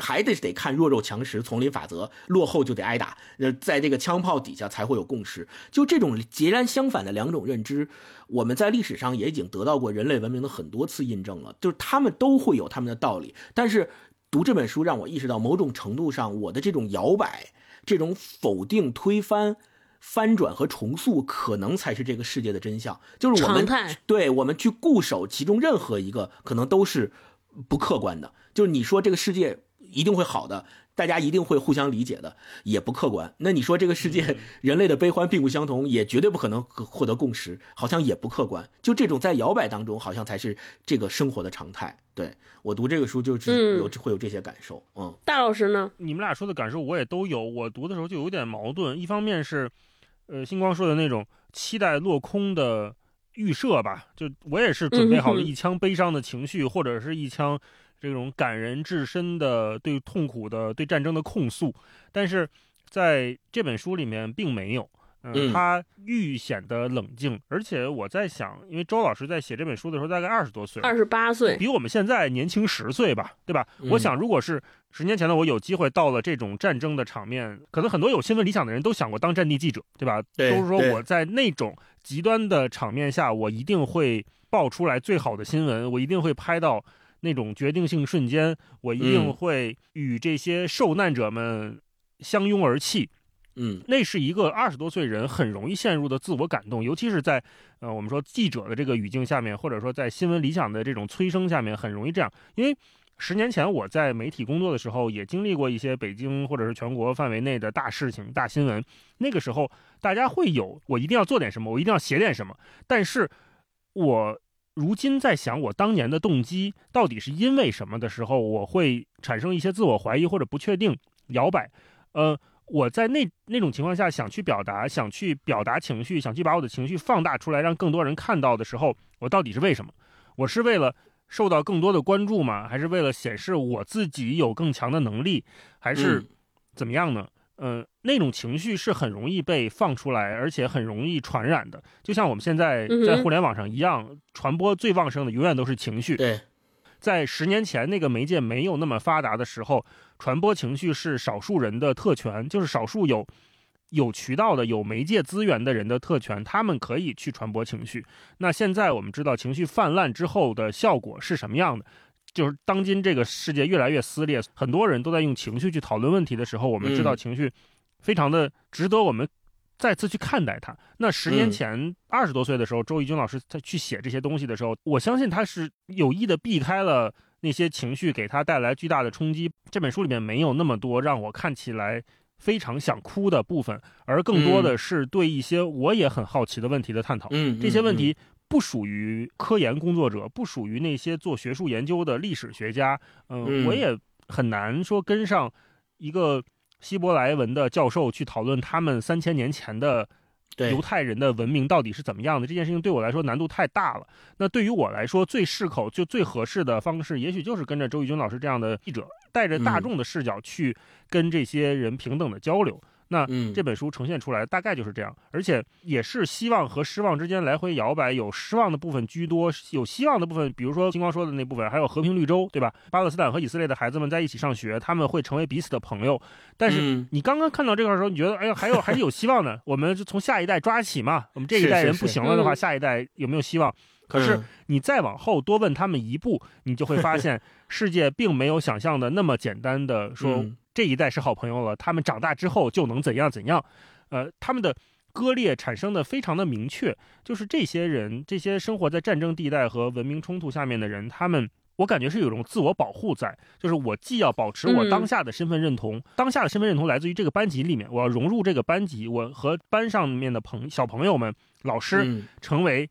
还得得看弱肉强食、丛林法则，落后就得挨打。呃，在这个枪炮底下才会有共识。就这种截然相反的两种认知，我们在历史上也已经得到过人类文明的很多次印证了。就是他们都会有他们的道理，但是读这本书让我意识到，某种程度上我的这种摇摆、这种否定、推翻。翻转和重塑可能才是这个世界的真相，就是我们对我们去固守其中任何一个，可能都是不客观的。就是你说这个世界一定会好的，大家一定会互相理解的，也不客观。那你说这个世界人类的悲欢并不相同，也绝对不可能获得共识，好像也不客观。就这种在摇摆当中，好像才是这个生活的常态。对我读这个书就是有会有这些感受。嗯，大老师呢？你们俩说的感受我也都有。我读的时候就有点矛盾，一方面是。呃，星光说的那种期待落空的预设吧，就我也是准备好了一腔悲伤的情绪，或者是一腔这种感人至深的对痛苦的、对战争的控诉，但是在这本书里面并没有。嗯，他愈显得冷静，而且我在想，因为周老师在写这本书的时候大概二十多岁，二十八岁，比我们现在年轻十岁吧，对吧？我想，如果是十年前的我有机会到了这种战争的场面，可能很多有新闻理想的人都想过当战地记者，对吧？对，都是说我在那种极端的场面下，我一定会爆出来最好的新闻，我一定会拍到那种决定性瞬间，我一定会与这些受难者们相拥而泣。嗯，那是一个二十多岁人很容易陷入的自我感动，尤其是在呃我们说记者的这个语境下面，或者说在新闻理想的这种催生下面，很容易这样。因为十年前我在媒体工作的时候，也经历过一些北京或者是全国范围内的大事情、大新闻。那个时候大家会有我一定要做点什么，我一定要写点什么。但是我如今在想，我当年的动机到底是因为什么的时候，我会产生一些自我怀疑或者不确定、摇摆，呃。我在那那种情况下想去表达，想去表达情绪，想去把我的情绪放大出来，让更多人看到的时候，我到底是为什么？我是为了受到更多的关注吗？还是为了显示我自己有更强的能力？还是怎么样呢？嗯，那种情绪是很容易被放出来，而且很容易传染的。就像我们现在在互联网上一样，传播最旺盛的永远都是情绪。对。在十年前那个媒介没有那么发达的时候，传播情绪是少数人的特权，就是少数有有渠道的、有媒介资源的人的特权，他们可以去传播情绪。那现在我们知道情绪泛滥之后的效果是什么样的？就是当今这个世界越来越撕裂，很多人都在用情绪去讨论问题的时候，我们知道情绪非常的值得我们。再次去看待它。那十年前二十多岁的时候，周轶君老师在去写这些东西的时候，我相信他是有意的避开了那些情绪给他带来巨大的冲击。这本书里面没有那么多让我看起来非常想哭的部分，而更多的是对一些我也很好奇的问题的探讨。嗯，这些问题不属于科研工作者，不属于那些做学术研究的历史学家。嗯，我也很难说跟上一个。希伯来文的教授去讨论他们三千年前的犹太人的文明到底是怎么样的这件事情，对我来说难度太大了。那对于我来说，最适口就最合适的方式，也许就是跟着周轶军老师这样的记者，带着大众的视角去跟这些人平等的交流。那这本书呈现出来大概就是这样，而且也是希望和失望之间来回摇摆，有失望的部分居多，有希望的部分，比如说金光说的那部分，还有和平绿洲，对吧？巴勒斯坦和以色列的孩子们在一起上学，他们会成为彼此的朋友。但是你刚刚看到这块的时候，你觉得，哎呀，还有还是有希望的。我们就从下一代抓起嘛，我们这一代人不行了的话，下一代有没有希望？可是你再往后多问他们一步，你就会发现 世界并没有想象的那么简单的说。这一代是好朋友了，他们长大之后就能怎样怎样？呃，他们的割裂产生的非常的明确，就是这些人，这些生活在战争地带和文明冲突下面的人，他们，我感觉是有一种自我保护在，就是我既要保持我当下的身份认同，当下的身份认同来自于这个班级里面，我要融入这个班级，我和班上面的朋小朋友们、老师成为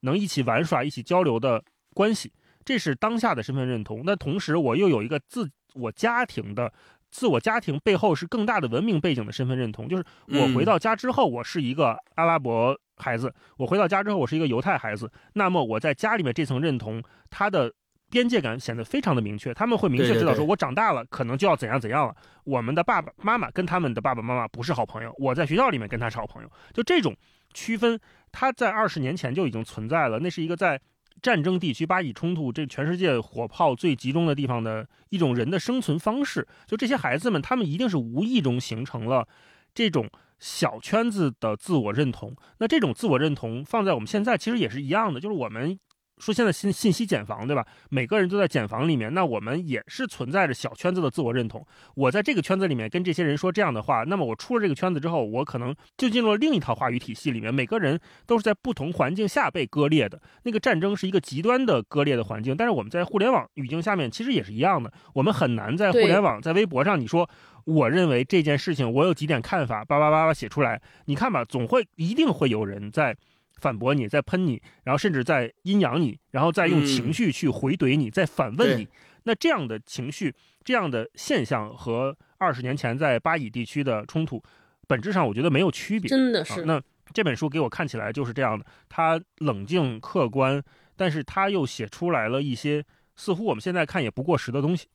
能一起玩耍、一起交流的关系，这是当下的身份认同。那同时，我又有一个自我家庭的。自我家庭背后是更大的文明背景的身份认同，就是我回到家之后，我是一个阿拉伯孩子；我回到家之后，我是一个犹太孩子。那么我在家里面这层认同，它的边界感显得非常的明确。他们会明确知道，说我长大了可能就要怎样怎样了。我们的爸爸妈妈跟他们的爸爸妈妈不是好朋友，我在学校里面跟他是好朋友。就这种区分，它在二十年前就已经存在了。那是一个在。战争地区、巴以冲突，这全世界火炮最集中的地方的一种人的生存方式，就这些孩子们，他们一定是无意中形成了这种小圈子的自我认同。那这种自我认同放在我们现在，其实也是一样的，就是我们。说现在信信息茧房，对吧？每个人都在茧房里面，那我们也是存在着小圈子的自我认同。我在这个圈子里面跟这些人说这样的话，那么我出了这个圈子之后，我可能就进入了另一套话语体系里面。每个人都是在不同环境下被割裂的。那个战争是一个极端的割裂的环境，但是我们在互联网语境下面其实也是一样的。我们很难在互联网、在微博上，你说我认为这件事情，我有几点看法，叭叭叭叭写出来，你看吧，总会一定会有人在。反驳你，在喷你，然后甚至在阴阳你，然后再用情绪去回怼你，再反问你。那这样的情绪，这样的现象和二十年前在巴以地区的冲突，本质上我觉得没有区别。真的是。那这本书给我看起来就是这样的，它冷静客观，但是它又写出来了一些似乎我们现在看也不过时的东西。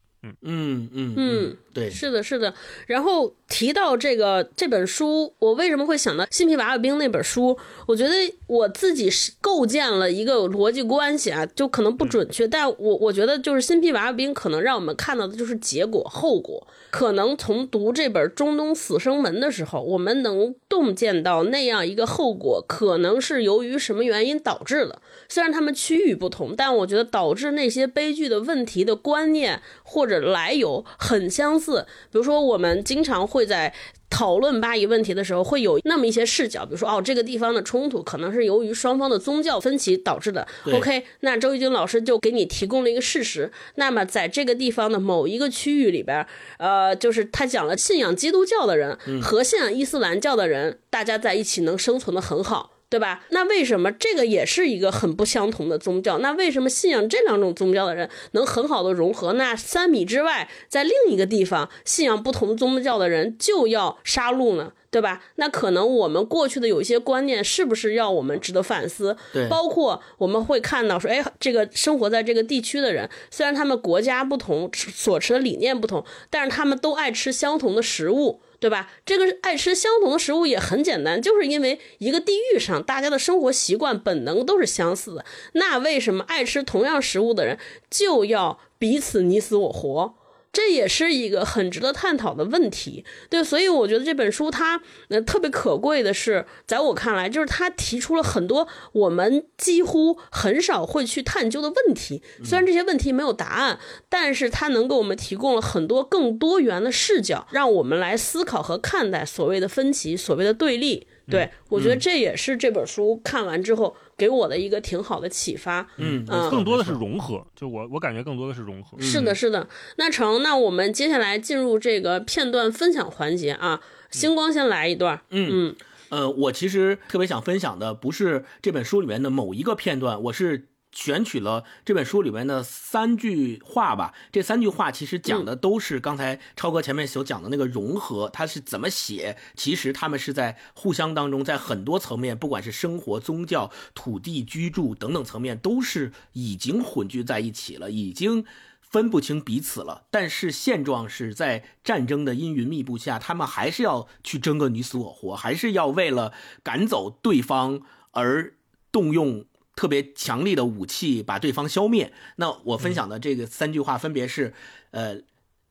嗯嗯嗯，对，是的，是的。然后提到这个这本书，我为什么会想到《新皮娃娃兵》那本书？我觉得我自己是构建了一个逻辑关系啊，就可能不准确，但我我觉得就是《新皮娃娃兵》可能让我们看到的就是结果、后果。可能从读这本《中东死生门》的时候，我们能洞见到那样一个后果，可能是由于什么原因导致的。虽然他们区域不同，但我觉得导致那些悲剧的问题的观念或者来由很相似。比如说，我们经常会在讨论巴以问题的时候，会有那么一些视角，比如说，哦，这个地方的冲突可能是由于双方的宗教分歧导致的。OK，那周轶君老师就给你提供了一个事实。那么，在这个地方的某一个区域里边，呃，就是他讲了信仰基督教的人和信仰伊斯兰教的人，大家在一起能生存的很好。对吧？那为什么这个也是一个很不相同的宗教？那为什么信仰这两种宗教的人能很好的融合？那三米之外，在另一个地方信仰不同宗教的人就要杀戮呢？对吧？那可能我们过去的有一些观念是不是要我们值得反思？对包括我们会看到说，哎，这个生活在这个地区的人，虽然他们国家不同，所持的理念不同，但是他们都爱吃相同的食物。对吧？这个爱吃相同的食物也很简单，就是因为一个地域上大家的生活习惯本能都是相似的。那为什么爱吃同样食物的人就要彼此你死我活？这也是一个很值得探讨的问题，对，所以我觉得这本书它呃特别可贵的是，在我看来，就是它提出了很多我们几乎很少会去探究的问题。虽然这些问题没有答案，但是它能给我们提供了很多更多元的视角，让我们来思考和看待所谓的分歧、所谓的对立。对我觉得这也是这本书看完之后给我的一个挺好的启发。嗯嗯更多的是融合，就我我感觉更多的是融合。是的，是的。那成，那我们接下来进入这个片段分享环节啊。星光先来一段。嗯嗯呃，我其实特别想分享的不是这本书里面的某一个片段，我是选取了这本书里面的三句话吧。这三句话其实讲的都是刚才超哥前面所讲的那个融合，他是怎么写？其实他们是在互相当中，在很多层面，不管是生活、宗教、土地、居住等等层面，都是已经混聚在一起了，已经。分不清彼此了，但是现状是在战争的阴云密布下，他们还是要去争个你死我活，还是要为了赶走对方而动用特别强力的武器把对方消灭。那我分享的这个三句话分别是，呃，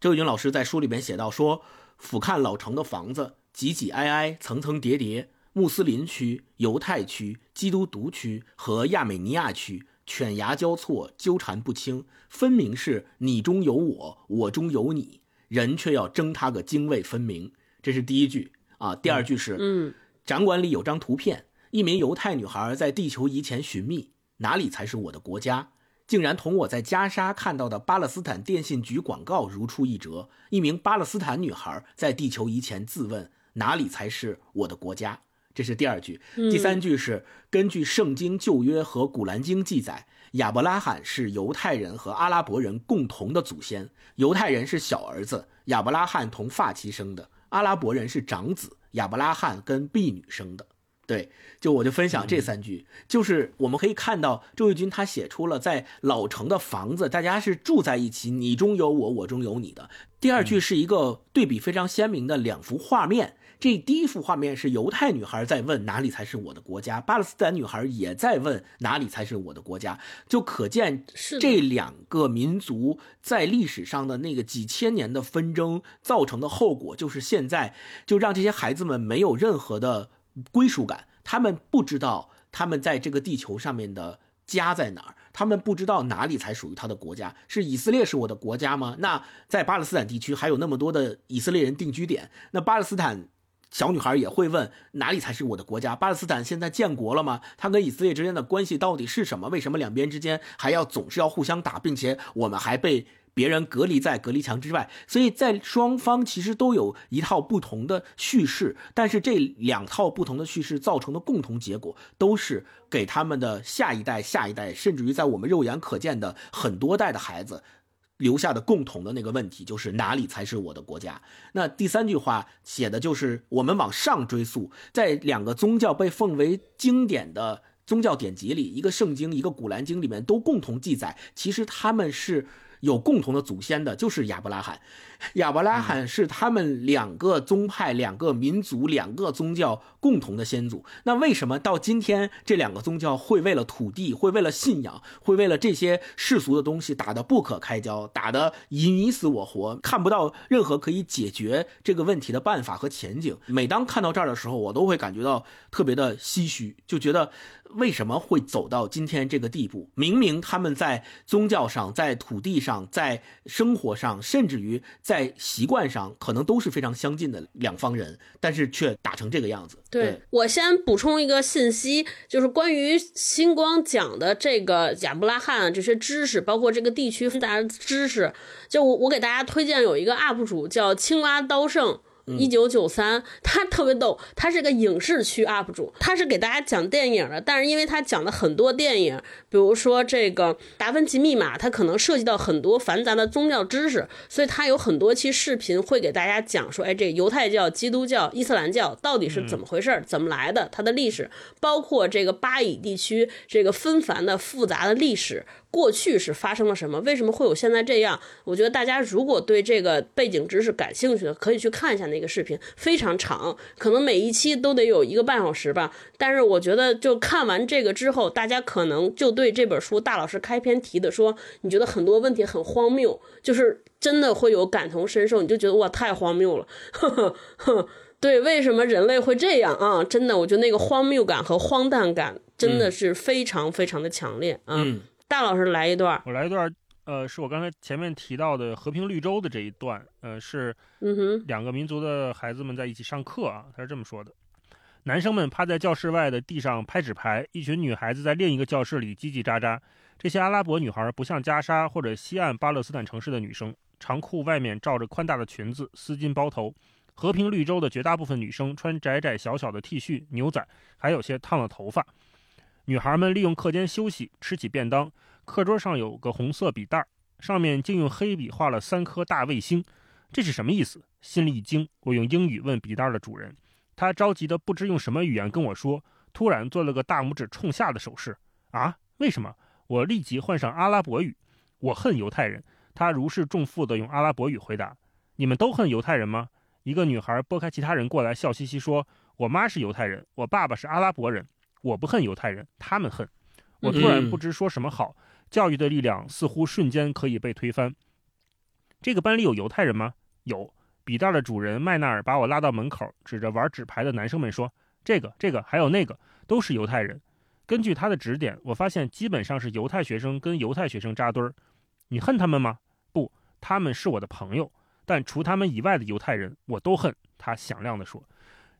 周轶君老师在书里边写到说，俯瞰老城的房子，挤挤挨挨，层层叠叠，穆斯林区、犹太区、基督徒区和亚美尼亚区。犬牙交错，纠缠不清，分明是你中有我，我中有你，人却要争他个泾渭分明。这是第一句啊。第二句是，嗯，展馆里有张图片，一名犹太女孩在地球仪前寻觅，哪里才是我的国家？竟然同我在加沙看到的巴勒斯坦电信局广告如出一辙。一名巴勒斯坦女孩在地球仪前自问，哪里才是我的国家？这是第二句，第三句是根据圣经旧约和古兰经记载，亚伯拉罕是犹太人和阿拉伯人共同的祖先。犹太人是小儿子，亚伯拉罕同发妻生的；阿拉伯人是长子，亚伯拉罕跟婢女生的。对，就我就分享这三句，就是我们可以看到周轶君他写出了在老城的房子，大家是住在一起，你中有我，我中有你的。第二句是一个对比非常鲜明的两幅画面。这第一幅画面是犹太女孩在问哪里才是我的国家，巴勒斯坦女孩也在问哪里才是我的国家，就可见这两个民族在历史上的那个几千年的纷争造成的后果，就是现在就让这些孩子们没有任何的归属感，他们不知道他们在这个地球上面的家在哪儿，他们不知道哪里才属于他的国家。是以色列是我的国家吗？那在巴勒斯坦地区还有那么多的以色列人定居点，那巴勒斯坦。小女孩也会问哪里才是我的国家？巴勒斯坦现在建国了吗？它跟以色列之间的关系到底是什么？为什么两边之间还要总是要互相打，并且我们还被别人隔离在隔离墙之外？所以在双方其实都有一套不同的叙事，但是这两套不同的叙事造成的共同结果，都是给他们的下一代、下一代，甚至于在我们肉眼可见的很多代的孩子。留下的共同的那个问题就是哪里才是我的国家？那第三句话写的就是我们往上追溯，在两个宗教被奉为经典的宗教典籍里，一个圣经，一个古兰经里面都共同记载，其实他们是有共同的祖先的，就是亚伯拉罕。亚伯拉罕是他们两个宗派、两个民族、两个宗教共同的先祖。那为什么到今天这两个宗教会为了土地、会为了信仰、会为了这些世俗的东西打得不可开交，打得以你死我活，看不到任何可以解决这个问题的办法和前景？每当看到这儿的时候，我都会感觉到特别的唏嘘，就觉得。为什么会走到今天这个地步？明明他们在宗教上、在土地上、在生活上，甚至于在习惯上，可能都是非常相近的两方人，但是却打成这个样子。对我先补充一个信息，就是关于星光讲的这个亚伯拉罕这些知识，包括这个地区复杂的知识，就我我给大家推荐有一个 UP 主叫青蛙刀圣。一九九三，他特别逗，他是个影视区 UP 主，他是给大家讲电影的，但是因为他讲的很多电影，比如说这个《达芬奇密码》，他可能涉及到很多繁杂的宗教知识，所以他有很多期视频会给大家讲说，哎，这犹太教、基督教、伊斯兰教到底是怎么回事，怎么来的，它的历史，包括这个巴以地区这个纷繁的复杂的历史。过去是发生了什么？为什么会有现在这样？我觉得大家如果对这个背景知识感兴趣的，可以去看一下那个视频，非常长，可能每一期都得有一个半小时吧。但是我觉得，就看完这个之后，大家可能就对这本书大老师开篇提的说，你觉得很多问题很荒谬，就是真的会有感同身受，你就觉得哇，太荒谬了。呵呵呵，对，为什么人类会这样啊？真的，我觉得那个荒谬感和荒诞感真的是非常非常的强烈啊。大老师来一段，我来一段，呃，是我刚才前面提到的和平绿洲的这一段，呃，是两个民族的孩子们在一起上课啊，他是这么说的：男生们趴在教室外的地上拍纸牌，一群女孩子在另一个教室里叽叽喳喳。这些阿拉伯女孩不像加沙或者西岸巴勒斯坦城市的女生，长裤外面罩着宽大的裙子，丝巾包头。和平绿洲的绝大部分女生穿窄窄小小的 T 恤、牛仔，还有些烫了头发。女孩们利用课间休息吃起便当，课桌上有个红色笔袋，上面竟用黑笔画了三颗大卫星，这是什么意思？心里一惊，我用英语问笔袋的主人，他着急的不知用什么语言跟我说，突然做了个大拇指冲下的手势。啊？为什么？我立即换上阿拉伯语，我恨犹太人。他如释重负的用阿拉伯语回答：“你们都恨犹太人吗？”一个女孩拨开其他人过来，笑嘻嘻说：“我妈是犹太人，我爸爸是阿拉伯人。”我不恨犹太人，他们恨。我突然不知说什么好。教育的力量似乎瞬间可以被推翻。这个班里有犹太人吗？有。笔袋的主人麦纳尔把我拉到门口，指着玩纸牌的男生们说：“这个、这个还有那个，都是犹太人。”根据他的指点，我发现基本上是犹太学生跟犹太学生扎堆儿。你恨他们吗？不，他们是我的朋友。但除他们以外的犹太人，我都恨。他响亮地说。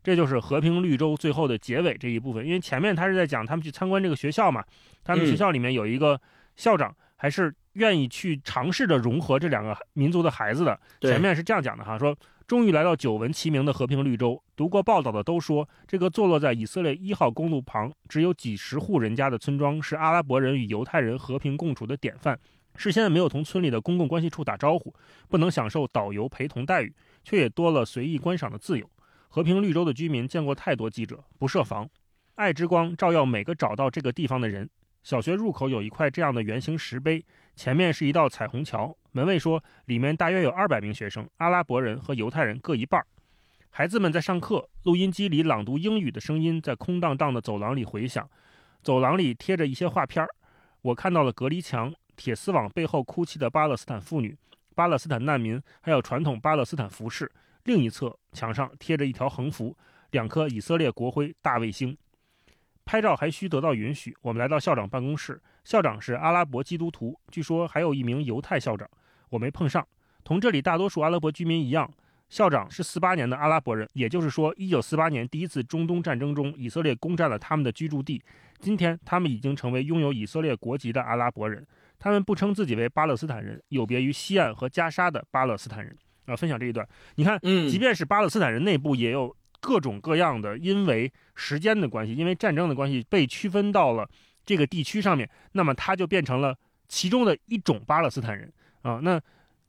这就是和平绿洲最后的结尾这一部分，因为前面他是在讲他们去参观这个学校嘛，他们学校里面有一个校长，还是愿意去尝试着融合这两个民族的孩子的。前面是这样讲的哈，说终于来到久闻其名的和平绿洲，读过报道的都说，这个坐落在以色列一号公路旁，只有几十户人家的村庄，是阿拉伯人与犹太人和平共处的典范。事先没有同村里的公共关系处打招呼，不能享受导游陪同待遇，却也多了随意观赏的自由。和平绿洲的居民见过太多记者，不设防，爱之光照耀每个找到这个地方的人。小学入口有一块这样的圆形石碑，前面是一道彩虹桥。门卫说，里面大约有二百名学生，阿拉伯人和犹太人各一半。孩子们在上课，录音机里朗读英语的声音在空荡荡的走廊里回响。走廊里贴着一些画片我看到了隔离墙、铁丝网背后哭泣的巴勒斯坦妇女、巴勒斯坦难民，还有传统巴勒斯坦服饰。另一侧墙上贴着一条横幅，两颗以色列国徽大卫星。拍照还需得到允许。我们来到校长办公室，校长是阿拉伯基督徒，据说还有一名犹太校长，我没碰上。同这里大多数阿拉伯居民一样，校长是四八年的阿拉伯人，也就是说，一九四八年第一次中东战争中，以色列攻占了他们的居住地。今天，他们已经成为拥有以色列国籍的阿拉伯人。他们不称自己为巴勒斯坦人，有别于西岸和加沙的巴勒斯坦人。啊，分享这一段，你看，嗯，即便是巴勒斯坦人内部也有各种各样的，因为时间的关系，因为战争的关系，被区分到了这个地区上面，那么他就变成了其中的一种巴勒斯坦人啊。那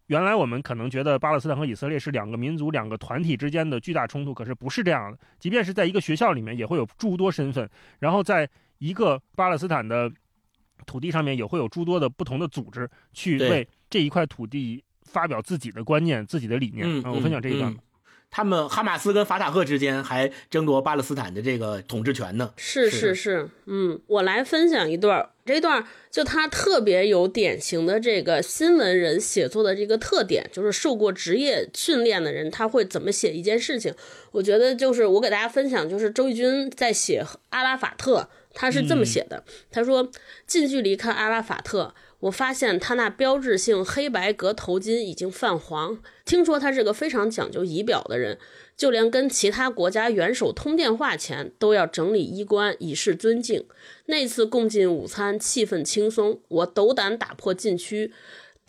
原来我们可能觉得巴勒斯坦和以色列是两个民族、两个团体之间的巨大冲突，可是不是这样的。即便是在一个学校里面，也会有诸多身份，然后在一个巴勒斯坦的土地上面也会有诸多的不同的组织去为这一块土地发表自己的观念、自己的理念。嗯，啊我分享这一段吧。嗯他们哈马斯跟法塔赫之间还争夺巴勒斯坦的这个统治权呢。是是是是，嗯，我来分享一段儿，这段就他特别有典型的这个新闻人写作的这个特点，就是受过职业训练的人他会怎么写一件事情。我觉得就是我给大家分享，就是周轶君在写阿拉法特，他是这么写的，他说近距离看阿拉法特。我发现他那标志性黑白格头巾已经泛黄。听说他是个非常讲究仪表的人，就连跟其他国家元首通电话前都要整理衣冠以示尊敬。那次共进午餐，气氛轻松，我斗胆打破禁区，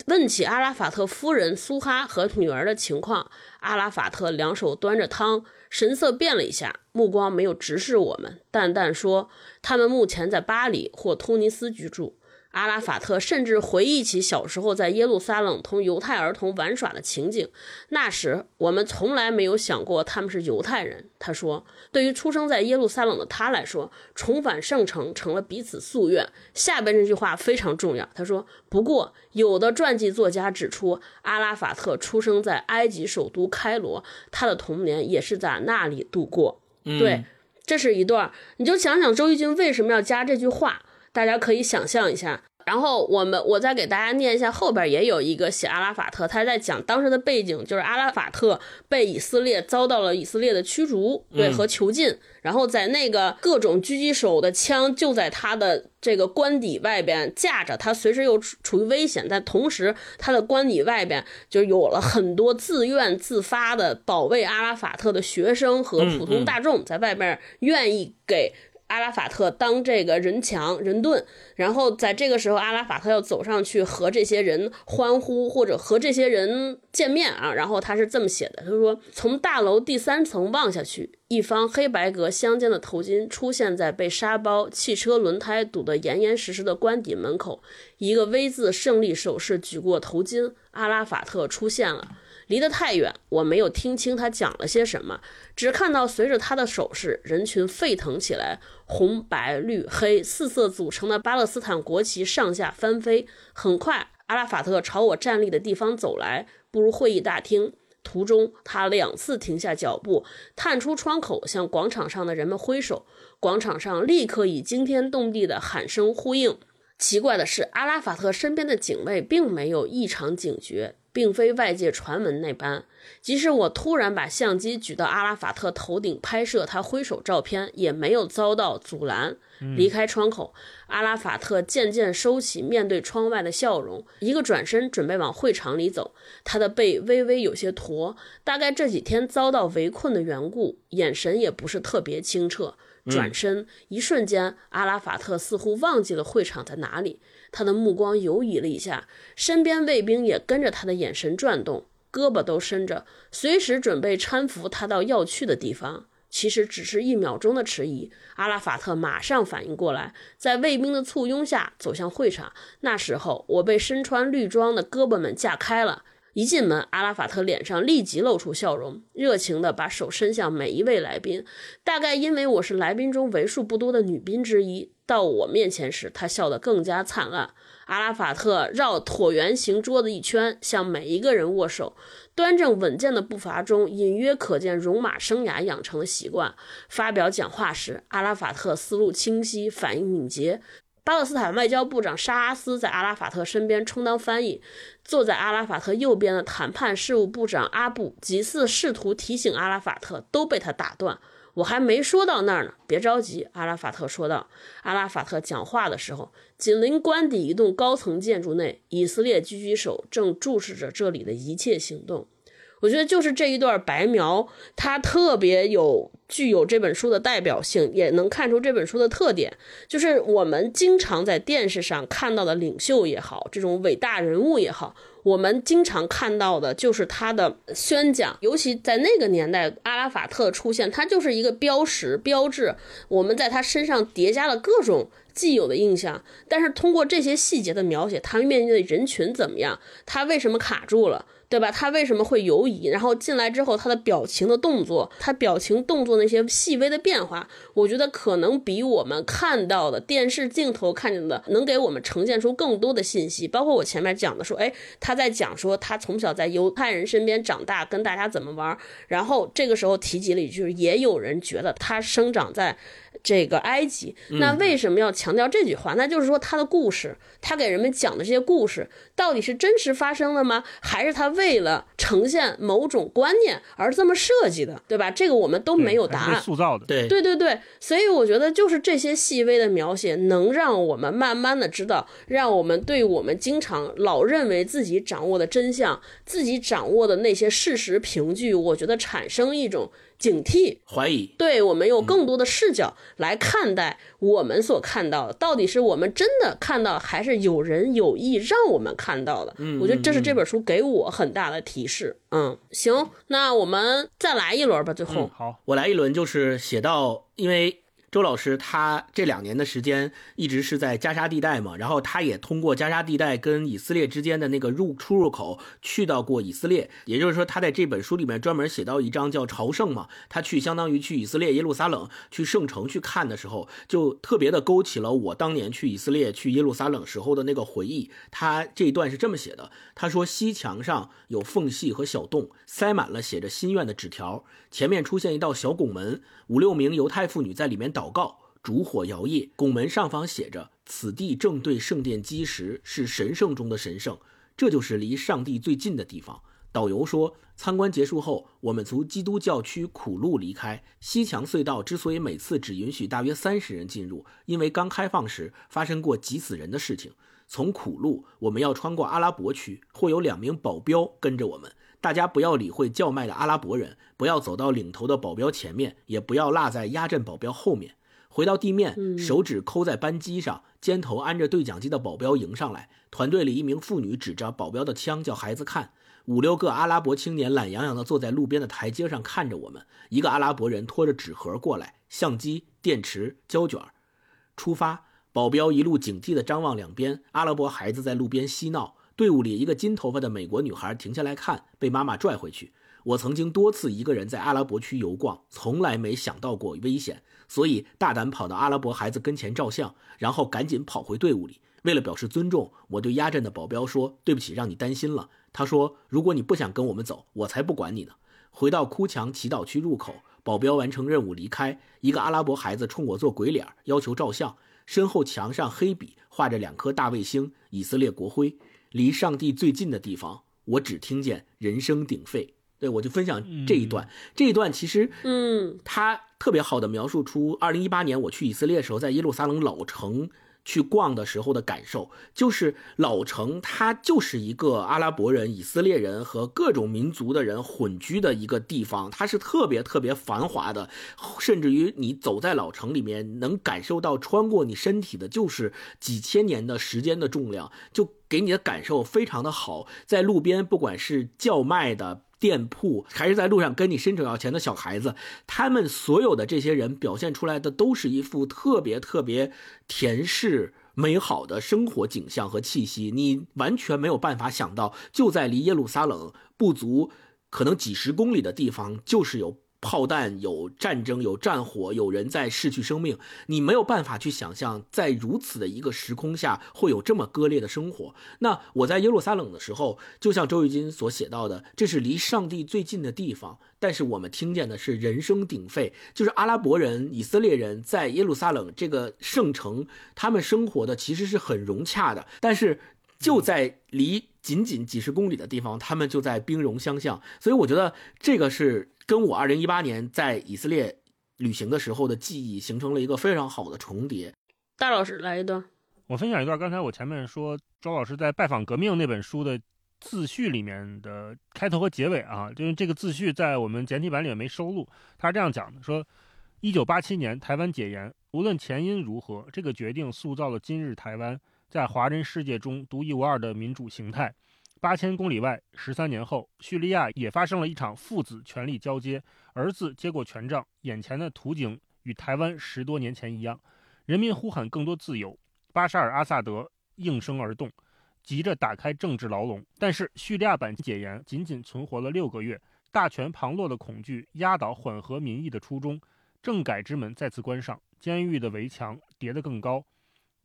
问起阿拉法特夫人苏哈和女儿的情况。阿拉法特两手端着汤，神色变了一下，目光没有直视我们，淡淡说：“他们目前在巴黎或突尼斯居住。”阿拉法特甚至回忆起小时候在耶路撒冷同犹太儿童玩耍的情景。那时我们从来没有想过他们是犹太人。他说：“对于出生在耶路撒冷的他来说，重返圣城成了彼此夙愿。”下边这句话非常重要。他说：“不过，有的传记作家指出，阿拉法特出生在埃及首都开罗，他的童年也是在那里度过。”对，这是一段。你就想想周轶君为什么要加这句话。大家可以想象一下，然后我们我再给大家念一下，后边也有一个写阿拉法特，他在讲当时的背景，就是阿拉法特被以色列遭到了以色列的驱逐，对和囚禁，然后在那个各种狙击手的枪就在他的这个官邸外边架着，他随时又处处于危险，但同时他的官邸外边就有了很多自愿自发的保卫阿拉法特的学生和普通大众，在外边愿意给。阿拉法特当这个人墙人盾，然后在这个时候，阿拉法特要走上去和这些人欢呼，或者和这些人见面啊。然后他是这么写的：他说，从大楼第三层望下去，一方黑白格相间的头巾出现在被沙包、汽车轮胎堵得严严实实的官邸门口，一个 V 字胜利手势举过头巾，阿拉法特出现了。离得太远，我没有听清他讲了些什么，只看到随着他的手势，人群沸腾起来，红、白、绿、黑四色组成的巴勒斯坦国旗上下翻飞。很快，阿拉法特朝我站立的地方走来，步入会议大厅。途中，他两次停下脚步，探出窗口，向广场上的人们挥手。广场上立刻以惊天动地的喊声呼应。奇怪的是，阿拉法特身边的警卫并没有异常警觉。并非外界传闻那般，即使我突然把相机举到阿拉法特头顶拍摄他挥手照片，也没有遭到阻拦。离开窗口，阿拉法特渐渐收起面对窗外的笑容，一个转身准备往会场里走。他的背微微有些驼，大概这几天遭到围困的缘故，眼神也不是特别清澈。转身，一瞬间，阿拉法特似乎忘记了会场在哪里。他的目光游移了一下，身边卫兵也跟着他的眼神转动，胳膊都伸着，随时准备搀扶他到要去的地方。其实只是一秒钟的迟疑，阿拉法特马上反应过来，在卫兵的簇拥下走向会场。那时候，我被身穿绿装的胳膊们架开了。一进门，阿拉法特脸上立即露出笑容，热情地把手伸向每一位来宾。大概因为我是来宾中为数不多的女宾之一，到我面前时，他笑得更加灿烂。阿拉法特绕椭圆形桌子一圈，向每一个人握手，端正稳健的步伐中隐约可见戎马生涯养成的习惯。发表讲话时，阿拉法特思路清晰，反应敏捷。巴勒斯坦外交部长沙阿斯在阿拉法特身边充当翻译，坐在阿拉法特右边的谈判事务部长阿布几次试图提醒阿拉法特，都被他打断。我还没说到那儿呢，别着急。阿拉法特说道。阿拉法特讲话的时候，紧邻官邸一栋高层建筑内，以色列狙击手正注视着这里的一切行动。我觉得就是这一段白描，它特别有具有这本书的代表性，也能看出这本书的特点。就是我们经常在电视上看到的领袖也好，这种伟大人物也好，我们经常看到的就是他的宣讲。尤其在那个年代，阿拉法特出现，他就是一个标识、标志。我们在他身上叠加了各种既有的印象，但是通过这些细节的描写，他面对人群怎么样，他为什么卡住了？对吧？他为什么会游移？然后进来之后，他的表情的动作，他表情动作那些细微的变化，我觉得可能比我们看到的电视镜头看见的能给我们呈现出更多的信息。包括我前面讲的说，哎，他在讲说他从小在犹太人身边长大，跟大家怎么玩。然后这个时候提及了一句，也有人觉得他生长在。这个埃及，那为什么要强调这句话？那就是说他的故事，他给人们讲的这些故事，到底是真实发生的吗？还是他为了呈现某种观念而这么设计的，对吧？这个我们都没有答案。塑造的，对对对对。所以我觉得，就是这些细微的描写，能让我们慢慢的知道，让我们对我们经常老认为自己掌握的真相，自己掌握的那些事实凭据，我觉得产生一种。警惕、怀疑，对我们有更多的视角来看待我们所看到的，到底是我们真的看到，还是有人有意让我们看到的？嗯，我觉得这是这本书给我很大的提示。嗯，行，那我们再来一轮吧。最后，好，我来一轮，就是写到，因为。周老师他这两年的时间一直是在加沙地带嘛，然后他也通过加沙地带跟以色列之间的那个入出入口去到过以色列，也就是说他在这本书里面专门写到一章叫朝圣嘛，他去相当于去以色列耶路撒冷去圣城去看的时候，就特别的勾起了我当年去以色列去耶路撒冷时候的那个回忆。他这一段是这么写的，他说西墙上有缝隙和小洞，塞满了写着心愿的纸条，前面出现一道小拱门，五六名犹太妇女在里面。祷告，烛火摇曳，拱门上方写着：“此地正对圣殿基石，是神圣中的神圣，这就是离上帝最近的地方。”导游说，参观结束后，我们从基督教区苦路离开。西墙隧道之所以每次只允许大约三十人进入，因为刚开放时发生过挤死人的事情。从苦路，我们要穿过阿拉伯区，会有两名保镖跟着我们。大家不要理会叫卖的阿拉伯人，不要走到领头的保镖前面，也不要落在压阵保镖后面。回到地面，手指抠在扳机上，肩头安着对讲机的保镖迎上来。团队里一名妇女指着保镖的枪叫孩子看。五六个阿拉伯青年懒洋洋地坐在路边的台阶上看着我们。一个阿拉伯人拖着纸盒过来，相机、电池、胶卷。出发。保镖一路警惕地张望两边。阿拉伯孩子在路边嬉闹。队伍里一个金头发的美国女孩停下来看，被妈妈拽回去。我曾经多次一个人在阿拉伯区游逛，从来没想到过危险，所以大胆跑到阿拉伯孩子跟前照相，然后赶紧跑回队伍里。为了表示尊重，我对压阵的保镖说：“对不起，让你担心了。”他说：“如果你不想跟我们走，我才不管你呢。”回到哭墙祈祷区入口，保镖完成任务离开。一个阿拉伯孩子冲我做鬼脸，要求照相。身后墙上黑笔画着两颗大卫星，以色列国徽。离上帝最近的地方，我只听见人声鼎沸。对我就分享这一段，这一段其实，嗯，他特别好的描述出二零一八年我去以色列的时候，在耶路撒冷老城。去逛的时候的感受，就是老城它就是一个阿拉伯人、以色列人和各种民族的人混居的一个地方，它是特别特别繁华的，甚至于你走在老城里面，能感受到穿过你身体的就是几千年的时间的重量，就给你的感受非常的好。在路边，不管是叫卖的。店铺还是在路上跟你伸手要钱的小孩子，他们所有的这些人表现出来的都是一副特别特别甜适美好的生活景象和气息，你完全没有办法想到，就在离耶路撒冷不足可能几十公里的地方，就是有。炮弹有战争，有战火，有人在逝去生命，你没有办法去想象，在如此的一个时空下会有这么割裂的生活。那我在耶路撒冷的时候，就像周玉金所写到的，这是离上帝最近的地方，但是我们听见的是人声鼎沸，就是阿拉伯人、以色列人在耶路撒冷这个圣城，他们生活的其实是很融洽的，但是就在离仅仅几十公里的地方，他们就在兵戎相向，所以我觉得这个是。跟我二零一八年在以色列旅行的时候的记忆形成了一个非常好的重叠。大老师来一段，我分享一段。刚才我前面说周老师在《拜访革命》那本书的自序里面的开头和结尾啊，就是这个自序在我们简体版里面没收录。他是这样讲的：说，一九八七年台湾解严，无论前因如何，这个决定塑造了今日台湾在华人世界中独一无二的民主形态。八千公里外，十三年后，叙利亚也发生了一场父子权力交接，儿子接过权杖，眼前的图景与台湾十多年前一样，人民呼喊更多自由，巴沙尔·阿萨德应声而动，急着打开政治牢笼。但是叙利亚版解严仅仅存活了六个月，大权旁落的恐惧压倒缓和民意的初衷，政改之门再次关上，监狱的围墙叠得更高，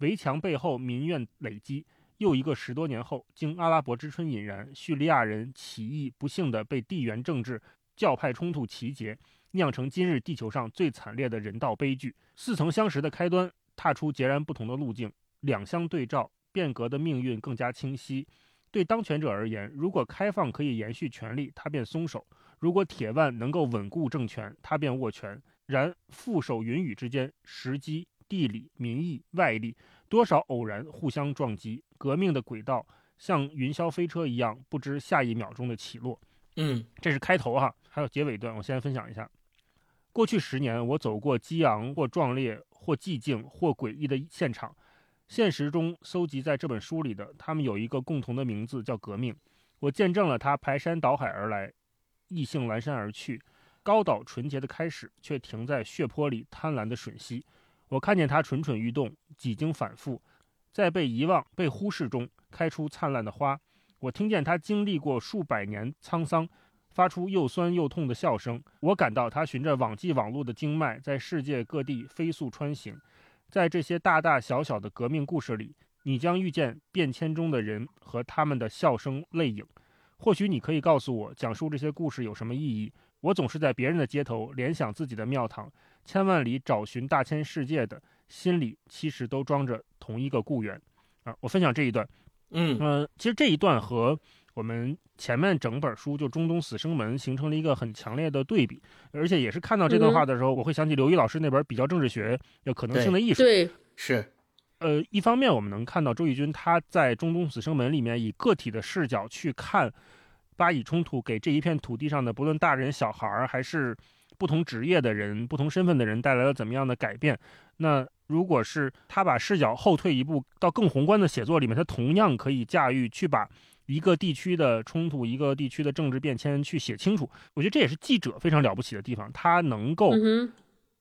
围墙背后民怨累积。又一个十多年后，经阿拉伯之春引燃，叙利亚人起义不幸地被地缘政治、教派冲突集结，酿成今日地球上最惨烈的人道悲剧。似曾相识的开端，踏出截然不同的路径，两相对照，变革的命运更加清晰。对当权者而言，如果开放可以延续权力，他便松手；如果铁腕能够稳固政权，他便握拳。然覆手云雨之间，时机、地理、民意、外力。多少偶然互相撞击，革命的轨道像云霄飞车一样，不知下一秒钟的起落。嗯，这是开头哈，还有结尾段，我先分享一下。过去十年，我走过激昂或壮烈、或寂静或诡异的现场，现实中搜集在这本书里的，他们有一个共同的名字，叫革命。我见证了它排山倒海而来，意兴阑珊而去，高岛纯洁的开始，却停在血泊里贪婪的吮吸。我看见它蠢蠢欲动，几经反复，在被遗忘、被忽视中开出灿烂的花。我听见它经历过数百年沧桑，发出又酸又痛的笑声。我感到它循着网际网络的经脉，在世界各地飞速穿行。在这些大大小小的革命故事里，你将遇见变迁中的人和他们的笑声泪影。或许你可以告诉我，讲述这些故事有什么意义？我总是在别人的街头联想自己的庙堂。千万里找寻大千世界的心里，其实都装着同一个故园，啊！我分享这一段，嗯。呃，其实这一段和我们前面整本书就中东死生门形成了一个很强烈的对比，而且也是看到这段话的时候，我会想起刘瑜老师那本比较政治学有可能性的艺术，对，是，呃，一方面我们能看到周轶君他在中东死生门里面以个体的视角去看巴以冲突给这一片土地上的不论大人小孩儿还是。不同职业的人、不同身份的人带来了怎么样的改变？那如果是他把视角后退一步，到更宏观的写作里面，他同样可以驾驭去把一个地区的冲突、一个地区的政治变迁去写清楚。我觉得这也是记者非常了不起的地方，他能够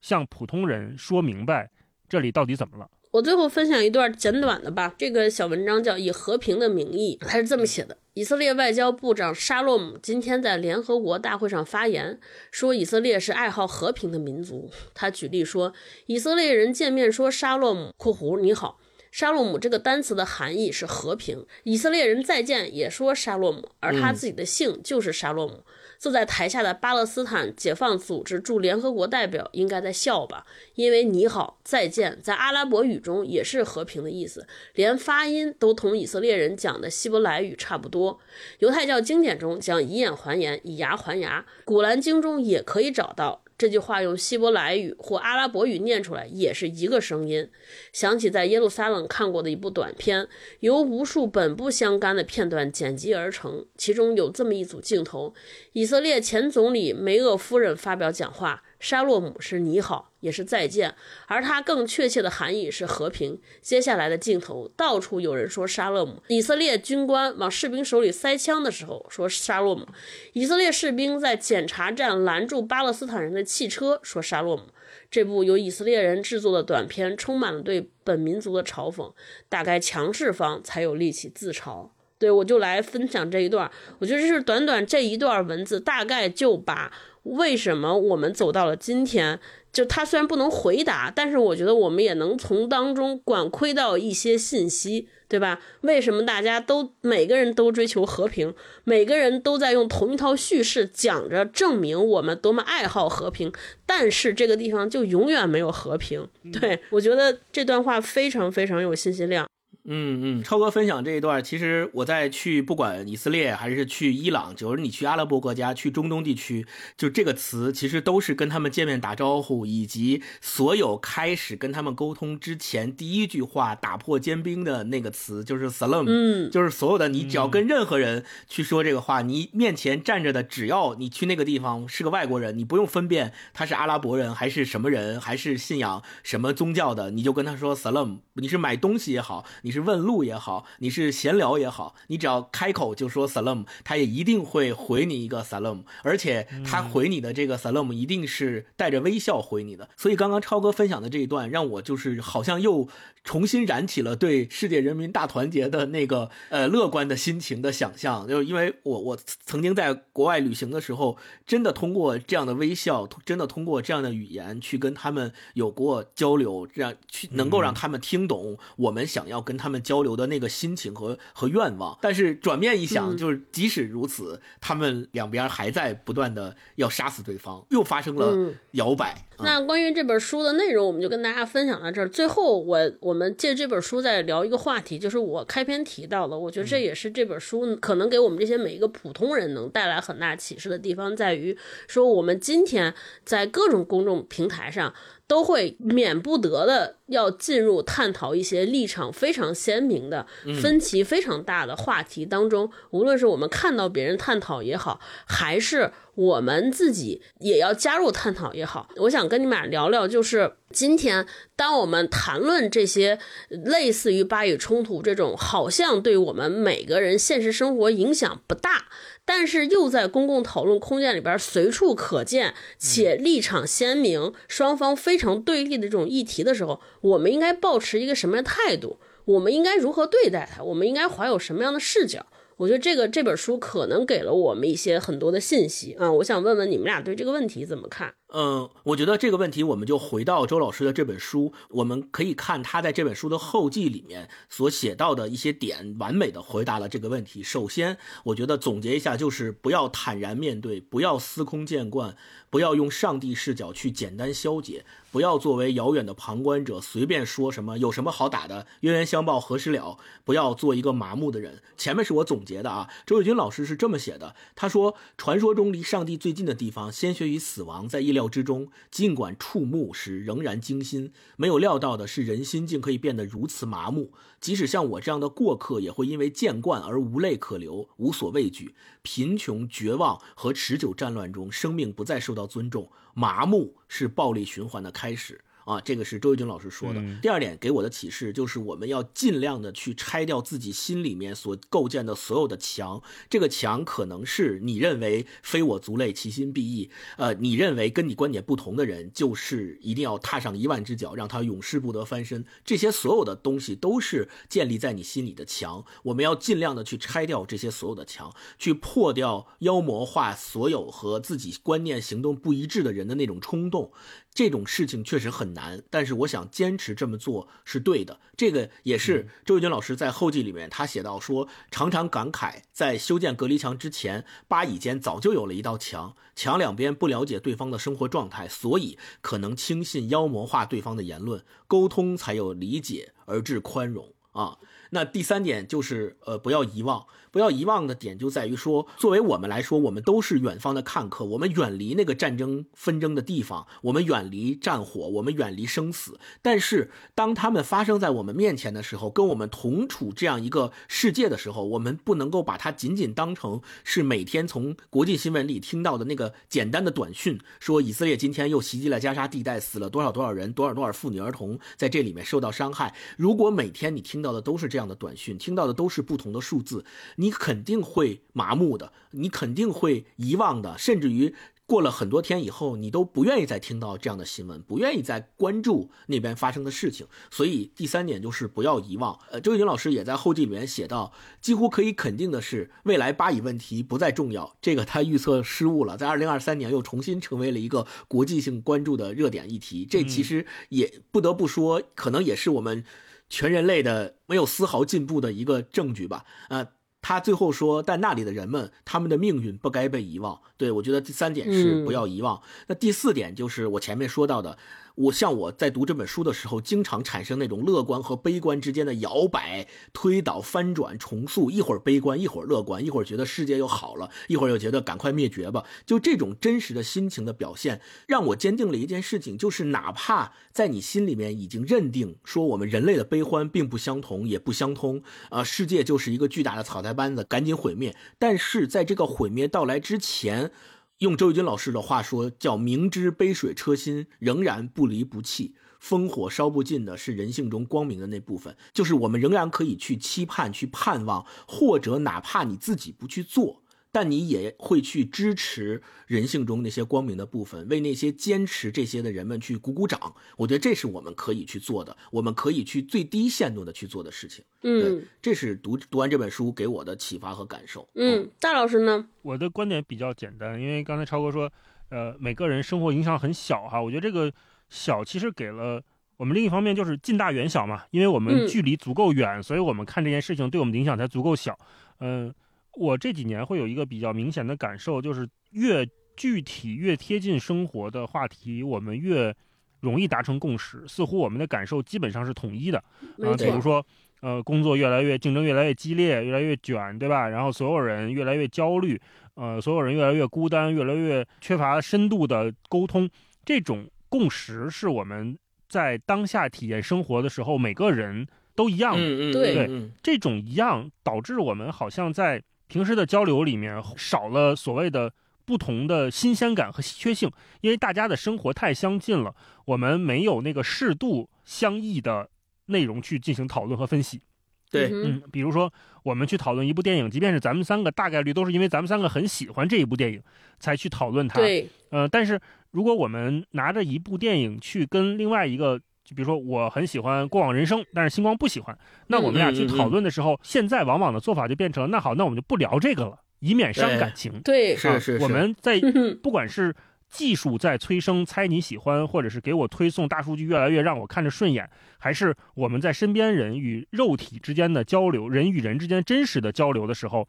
向普通人说明白这里到底怎么了。我最后分享一段简短的吧，这个小文章叫《以和平的名义》，他是这么写的：以色列外交部长沙洛姆今天在联合国大会上发言，说以色列是爱好和平的民族。他举例说，以色列人见面说沙洛姆（括弧你好），沙洛姆这个单词的含义是和平。以色列人再见也说沙洛姆，而他自己的姓就是沙洛姆。坐在台下的巴勒斯坦解放组织驻联合国代表应该在笑吧？因为“你好”“再见”在阿拉伯语中也是和平的意思，连发音都同以色列人讲的希伯来语差不多。犹太教经典中讲以眼还眼，以牙还牙，古兰经中也可以找到。这句话用希伯来语或阿拉伯语念出来也是一个声音。想起在耶路撒冷看过的一部短片，由无数本不相干的片段剪辑而成，其中有这么一组镜头：以色列前总理梅厄夫人发表讲话。沙洛姆是你好，也是再见，而它更确切的含义是和平。接下来的镜头，到处有人说沙洛姆。以色列军官往士兵手里塞枪的时候说沙洛姆。以色列士兵在检查站拦住巴勒斯坦人的汽车说沙洛姆。这部由以色列人制作的短片充满了对本民族的嘲讽，大概强势方才有力气自嘲。对我就来分享这一段，我觉得这是短短这一段文字，大概就把。为什么我们走到了今天？就他虽然不能回答，但是我觉得我们也能从当中管窥到一些信息，对吧？为什么大家都每个人都追求和平，每个人都在用同一套叙事讲着证明我们多么爱好和平，但是这个地方就永远没有和平？对我觉得这段话非常非常有信息量。嗯嗯，超哥分享这一段，其实我在去不管以色列还是去伊朗，就是你去阿拉伯国家、去中东地区，就这个词其实都是跟他们见面打招呼，以及所有开始跟他们沟通之前第一句话打破坚冰的那个词，就是 salam，嗯，就是所有的你只要跟任何人去说这个话，你面前站着的，只要你去那个地方是个外国人，你不用分辨他是阿拉伯人还是什么人，还是信仰什么宗教的，你就跟他说 salam，你是买东西也好，你。是问路也好，你是闲聊也好，你只要开口就说 salam，他也一定会回你一个 salam，而且他回你的这个 salam 一定是带着微笑回你的。所以刚刚超哥分享的这一段，让我就是好像又重新燃起了对世界人民大团结的那个呃乐观的心情的想象。就因为我我曾经在国外旅行的时候，真的通过这样的微笑，真的通过这样的语言去跟他们有过交流，这样去能够让他们听懂我们想要跟他们交流的那个心情和和愿望。但是转念一想，就是即使如此，他们两边还在不断的要杀死对方，又发生了摇摆。那关于这本书的内容，我们就跟大家分享到这儿。最后，我我们借这本书再聊一个话题，就是我开篇提到的，我觉得这也是这本书可能给我们这些每一个普通人能带来很大启示的地方，在于说我们今天在各种公众平台上。都会免不得的要进入探讨一些立场非常鲜明的、分歧非常大的话题当中。无论是我们看到别人探讨也好，还是我们自己也要加入探讨也好，我想跟你们俩聊聊，就是今天当我们谈论这些类似于巴以冲突这种，好像对我们每个人现实生活影响不大。但是又在公共讨论空间里边随处可见，且立场鲜明、双方非常对立的这种议题的时候，我们应该保持一个什么样的态度？我们应该如何对待它？我们应该怀有什么样的视角？我觉得这个这本书可能给了我们一些很多的信息啊！我想问问你们俩对这个问题怎么看？嗯，我觉得这个问题我们就回到周老师的这本书，我们可以看他在这本书的后记里面所写到的一些点，完美的回答了这个问题。首先，我觉得总结一下就是不要坦然面对，不要司空见惯，不要用上帝视角去简单消解，不要作为遥远的旁观者随便说什么有什么好打的，冤冤相报何时了？不要做一个麻木的人。前面是我总结的啊，周伟军老师是这么写的，他说：传说中离上帝最近的地方，鲜血与死亡在意料。之中，尽管触目时仍然惊心，没有料到的是人心竟可以变得如此麻木。即使像我这样的过客，也会因为见惯而无泪可流，无所畏惧。贫穷、绝望和持久战乱中，生命不再受到尊重，麻木是暴力循环的开始。啊，这个是周玉军老师说的。第二点给我的启示就是，我们要尽量的去拆掉自己心里面所构建的所有的墙。这个墙可能是你认为非我族类，其心必异。呃，你认为跟你观点不同的人，就是一定要踏上一万只脚，让他永世不得翻身。这些所有的东西都是建立在你心里的墙。我们要尽量的去拆掉这些所有的墙，去破掉妖魔化所有和自己观念行动不一致的人的那种冲动。这种事情确实很难，但是我想坚持这么做是对的。这个也是周玉军老师在后记里面他写到说，常常感慨，在修建隔离墙之前，巴以间早就有了一道墙，墙两边不了解对方的生活状态，所以可能轻信妖魔化对方的言论，沟通才有理解而致宽容啊。那第三点就是，呃，不要遗忘。不要遗忘的点就在于说，作为我们来说，我们都是远方的看客，我们远离那个战争纷争的地方，我们远离战火，我们远离生死。但是，当他们发生在我们面前的时候，跟我们同处这样一个世界的时候，我们不能够把它仅仅当成是每天从国际新闻里听到的那个简单的短讯，说以色列今天又袭击了加沙地带，死了多少多少人，多少多少妇女儿童在这里面受到伤害。如果每天你听到的都是这样的短讯，听到的都是不同的数字。你肯定会麻木的，你肯定会遗忘的，甚至于过了很多天以后，你都不愿意再听到这样的新闻，不愿意再关注那边发生的事情。所以第三点就是不要遗忘。呃，周玉军老师也在后记里面写到，几乎可以肯定的是，未来巴以问题不再重要。这个他预测失误了，在二零二三年又重新成为了一个国际性关注的热点议题。这其实也不得不说，可能也是我们全人类的没有丝毫进步的一个证据吧。呃。他最后说：“但那里的人们，他们的命运不该被遗忘。”对我觉得第三点是不要遗忘。那第四点就是我前面说到的。我像我在读这本书的时候，经常产生那种乐观和悲观之间的摇摆、推倒、翻转、重塑，一会儿悲观，一会儿乐观，一会儿觉得世界又好了，一会儿又觉得赶快灭绝吧。就这种真实的心情的表现，让我坚定了一件事情，就是哪怕在你心里面已经认定说我们人类的悲欢并不相同，也不相通，啊，世界就是一个巨大的草台班子，赶紧毁灭。但是在这个毁灭到来之前。用周玉军老师的话说，叫“明知杯水车薪，仍然不离不弃”。烽火烧不尽的是人性中光明的那部分，就是我们仍然可以去期盼、去盼望，或者哪怕你自己不去做，但你也会去支持人性中那些光明的部分，为那些坚持这些的人们去鼓鼓掌。我觉得这是我们可以去做的，我们可以去最低限度的去做的事情。嗯，这是读读完这本书给我的启发和感受。嗯，大老师呢？我的观点比较简单，因为刚才超哥说，呃，每个人生活影响很小哈，我觉得这个。小其实给了我们另一方面就是近大远小嘛，因为我们距离足够远，所以我们看这件事情对我们的影响才足够小。嗯，我这几年会有一个比较明显的感受，就是越具体越贴近生活的话题，我们越容易达成共识。似乎我们的感受基本上是统一的啊，比如说呃，工作越来越竞争越来越激烈，越来越卷，对吧？然后所有人越来越焦虑，呃，所有人越来越孤单，越来越缺乏深度的沟通，这种。共识是我们在当下体验生活的时候，每个人都一样。嗯嗯，对对，这种一样导致我们好像在平时的交流里面少了所谓的不同的新鲜感和稀缺性，因为大家的生活太相近了，我们没有那个适度相异的内容去进行讨论和分析。对，嗯，比如说我们去讨论一部电影，即便是咱们三个，大概率都是因为咱们三个很喜欢这一部电影才去讨论它。对，呃，但是。如果我们拿着一部电影去跟另外一个，就比如说我很喜欢《过往人生》，但是星光不喜欢，那我们俩去讨论的时候，现在往往的做法就变成了：那好，那我们就不聊这个了，以免伤感情。对，是是。我们在不管是技术在催生猜你喜欢，或者是给我推送大数据越来越让我看着顺眼，还是我们在身边人与肉体之间的交流，人与人之间真实的交流的时候，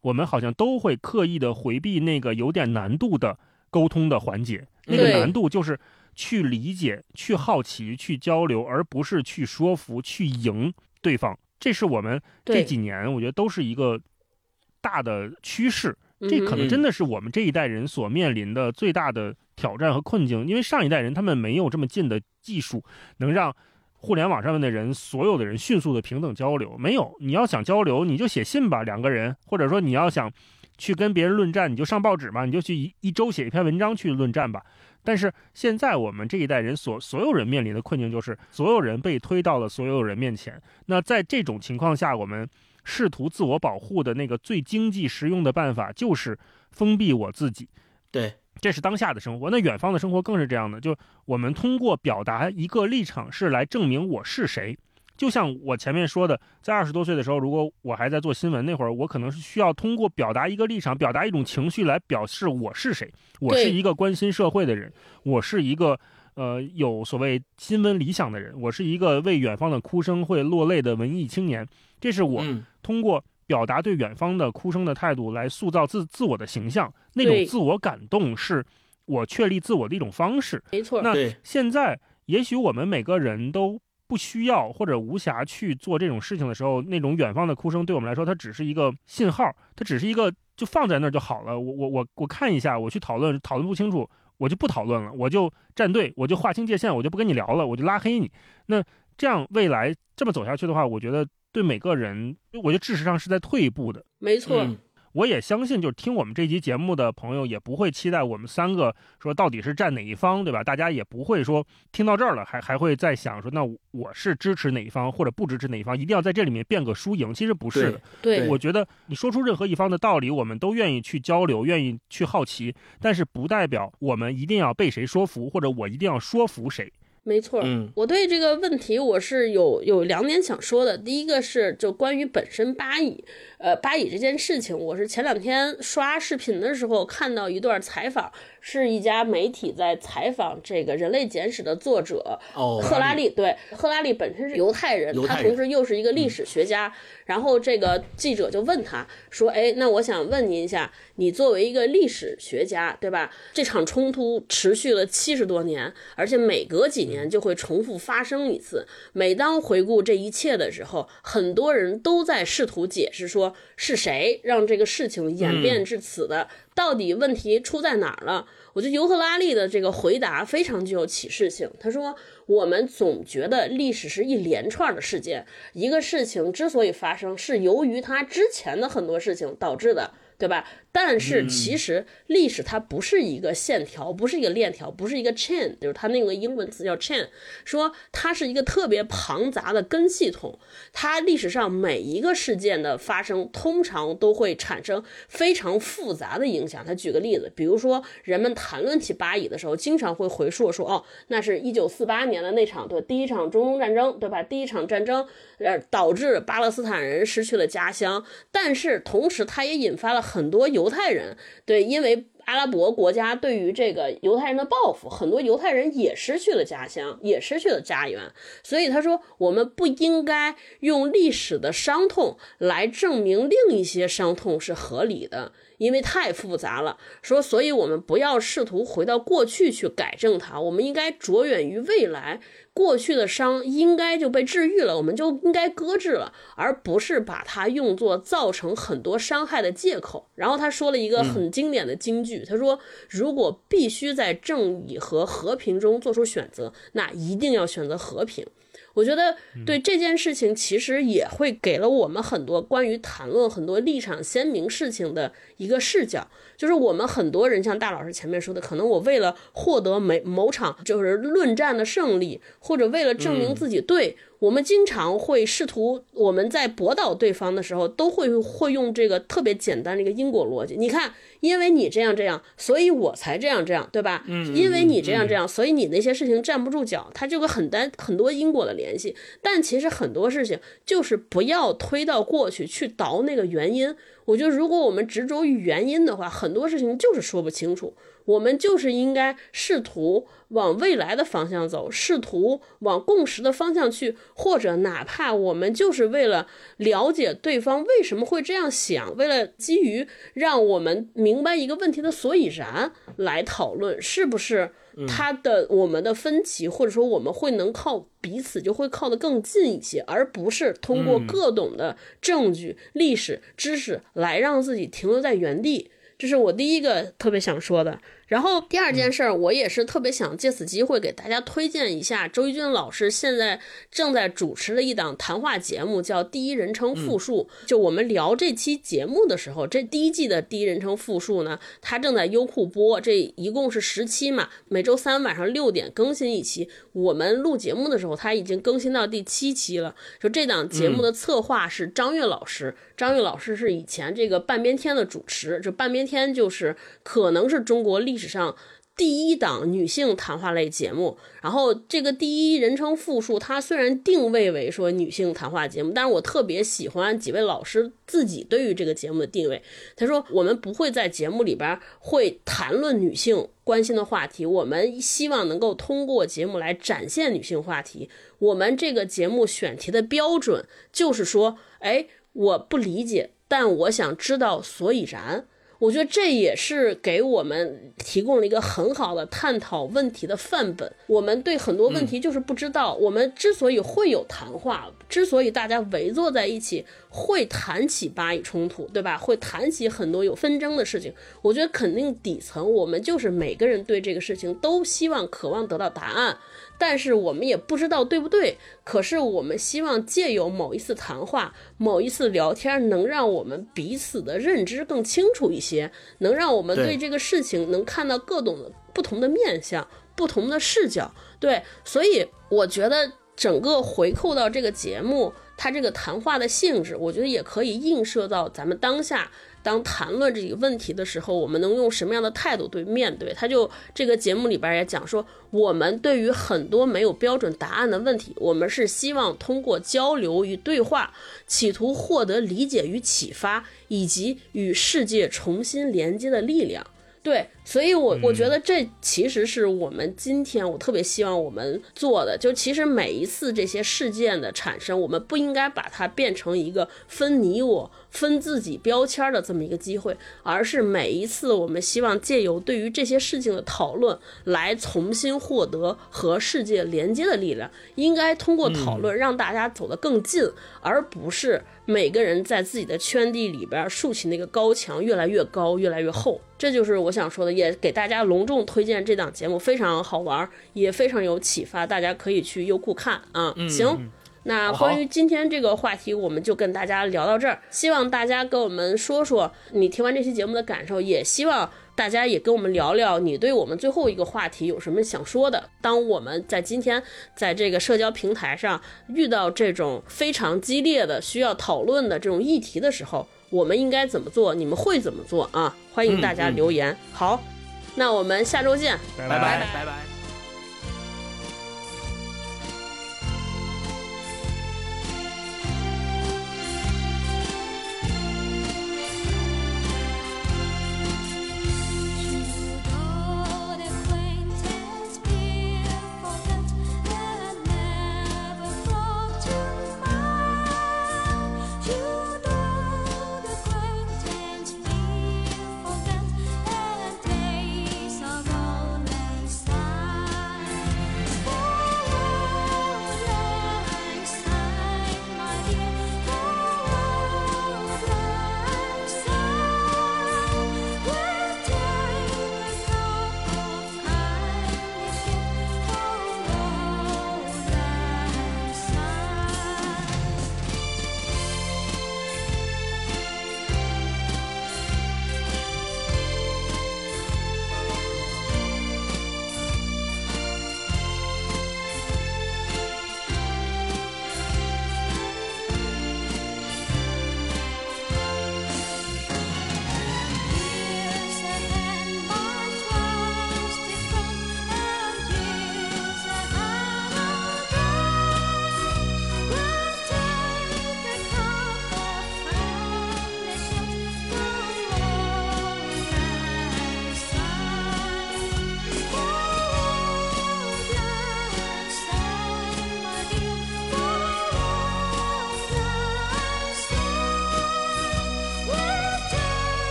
我们好像都会刻意的回避那个有点难度的沟通的环节。那个难度就是去理解、去好奇、去交流，而不是去说服、去赢对方。这是我们这几年我觉得都是一个大的趋势。这可能真的是我们这一代人所面临的最大的挑战和困境。因为上一代人他们没有这么近的技术，能让互联网上面的人所有的人迅速的平等交流。没有，你要想交流，你就写信吧，两个人，或者说你要想。去跟别人论战，你就上报纸嘛，你就去一一周写一篇文章去论战吧。但是现在我们这一代人所所有人面临的困境就是，所有人被推到了所有人面前。那在这种情况下，我们试图自我保护的那个最经济实用的办法就是封闭我自己。对，这是当下的生活。那远方的生活更是这样的，就我们通过表达一个立场，是来证明我是谁。就像我前面说的，在二十多岁的时候，如果我还在做新闻那会儿，我可能是需要通过表达一个立场、表达一种情绪来表示我是谁。我是一个关心社会的人，我是一个呃有所谓新闻理想的人，我是一个为远方的哭声会落泪的文艺青年。这是我通过表达对远方的哭声的态度来塑造自自我的形象。那种自我感动是我确立自我的一种方式。没错。那现在也许我们每个人都。不需要或者无暇去做这种事情的时候，那种远方的哭声对我们来说，它只是一个信号，它只是一个就放在那儿就好了。我我我我看一下，我去讨论，讨论不清楚，我就不讨论了，我就站队，我就划清界限，我就不跟你聊了，我就拉黑你。那这样未来这么走下去的话，我觉得对每个人，我觉得事实上是在退一步的。没错。我也相信，就是听我们这期节目的朋友也不会期待我们三个说到底是站哪一方，对吧？大家也不会说听到这儿了还还会再想说，那我是支持哪一方或者不支持哪一方，一定要在这里面变个输赢。其实不是的。对，我觉得你说出任何一方的道理，我们都愿意去交流，愿意去好奇，但是不代表我们一定要被谁说服，或者我一定要说服谁。没错，嗯，我对这个问题我是有有两点想说的。第一个是就关于本身巴以，呃，巴以这件事情，我是前两天刷视频的时候看到一段采访。是一家媒体在采访这个《人类简史》的作者赫拉利。对，赫拉利本身是犹太人，他同时又是一个历史学家。然后这个记者就问他说：“哎，那我想问您一下，你作为一个历史学家，对吧？这场冲突持续了七十多年，而且每隔几年就会重复发生一次。每当回顾这一切的时候，很多人都在试图解释，说是谁让这个事情演变至此的。”到底问题出在哪儿了？我觉得尤赫拉利的这个回答非常具有启示性。他说：“我们总觉得历史是一连串的事件，一个事情之所以发生，是由于它之前的很多事情导致的，对吧？但是其实历史它不是一个线条，不是一个链条，不是一个 chain，就是它那个英文词叫 chain，说它是一个特别庞杂的根系统。它历史上每一个事件的发生，通常都会产生非常复杂的影响。他举个例子，比如说人们谈论起巴以的时候，经常会回溯说，哦，那是一九四八年的那场对第一场中东战争，对吧？第一场战争呃导致巴勒斯坦人失去了家乡，但是同时它也引发了很多犹太人对因为。阿拉伯国家对于这个犹太人的报复，很多犹太人也失去了家乡，也失去了家园。所以他说，我们不应该用历史的伤痛来证明另一些伤痛是合理的。因为太复杂了，说，所以我们不要试图回到过去去改正它，我们应该着眼于未来。过去的伤应该就被治愈了，我们就应该搁置了，而不是把它用作造成很多伤害的借口。然后他说了一个很经典的金句，他说：“如果必须在正义和和平中做出选择，那一定要选择和平。”我觉得对这件事情，其实也会给了我们很多关于谈论很多立场鲜明事情的一个视角。就是我们很多人像大老师前面说的，可能我为了获得某某场就是论战的胜利，或者为了证明自己对。我们经常会试图，我们在驳倒对方的时候，都会会用这个特别简单的一个因果逻辑。你看，因为你这样这样，所以我才这样这样，对吧？嗯，因为你这样这样，所以你那些事情站不住脚，它就个很单很多因果的联系。但其实很多事情就是不要推到过去去倒那个原因。我觉得，如果我们执着于原因的话，很多事情就是说不清楚。我们就是应该试图往未来的方向走，试图往共识的方向去，或者哪怕我们就是为了了解对方为什么会这样想，为了基于让我们明白一个问题的所以然来讨论，是不是他的我们的分歧，或者说我们会能靠彼此就会靠得更近一些，而不是通过各种的证据、历史知识来让自己停留在原地。这是我第一个特别想说的。然后第二件事儿，我也是特别想借此机会给大家推荐一下周一军老师现在正在主持的一档谈话节目，叫《第一人称复述》。就我们聊这期节目的时候，这第一季的第一人称复述呢，它正在优酷播，这一共是十期嘛，每周三晚上六点更新一期。我们录节目的时候，它已经更新到第七期了。就这档节目的策划是张悦老师，张悦老师是以前这个半边天的主持，这半边天就是可能是中国历史。上第一档女性谈话类节目，然后这个第一人称复数，它虽然定位为说女性谈话节目，但是我特别喜欢几位老师自己对于这个节目的定位。他说，我们不会在节目里边会谈论女性关心的话题，我们希望能够通过节目来展现女性话题。我们这个节目选题的标准就是说，哎，我不理解，但我想知道所以然。我觉得这也是给我们提供了一个很好的探讨问题的范本。我们对很多问题就是不知道。我们之所以会有谈话，之所以大家围坐在一起会谈起巴以冲突，对吧？会谈起很多有纷争的事情。我觉得肯定底层我们就是每个人对这个事情都希望、渴望得到答案。但是我们也不知道对不对，可是我们希望借由某一次谈话、某一次聊天，能让我们彼此的认知更清楚一些，能让我们对这个事情能看到各种的不同的面相、不同的视角。对，所以我觉得整个回扣到这个节目，它这个谈话的性质，我觉得也可以映射到咱们当下。当谈论这个问题的时候，我们能用什么样的态度对面对？他就这个节目里边也讲说，我们对于很多没有标准答案的问题，我们是希望通过交流与对话，企图获得理解与启发，以及与世界重新连接的力量。对，所以，我我觉得这其实是我们今天我特别希望我们做的。就其实每一次这些事件的产生，我们不应该把它变成一个分你我、分自己标签的这么一个机会，而是每一次我们希望借由对于这些事情的讨论，来重新获得和世界连接的力量。应该通过讨论让大家走得更近，而不是。每个人在自己的圈地里边竖起那个高墙，越来越高，越来越厚。这就是我想说的，也给大家隆重推荐这档节目，非常好玩，也非常有启发，大家可以去优酷看啊。行，那关于今天这个话题，我们就跟大家聊到这儿。希望大家跟我们说说你听完这期节目的感受，也希望大家也跟我们聊聊你对我们最后一个话题有什么想说的。当我们在今天在这个社交平台上遇到这种非常激烈的需要讨论的这种议题的时候，我们应该怎么做？你们会怎么做啊？欢迎大家留言。好，那我们下周见。拜拜拜拜拜。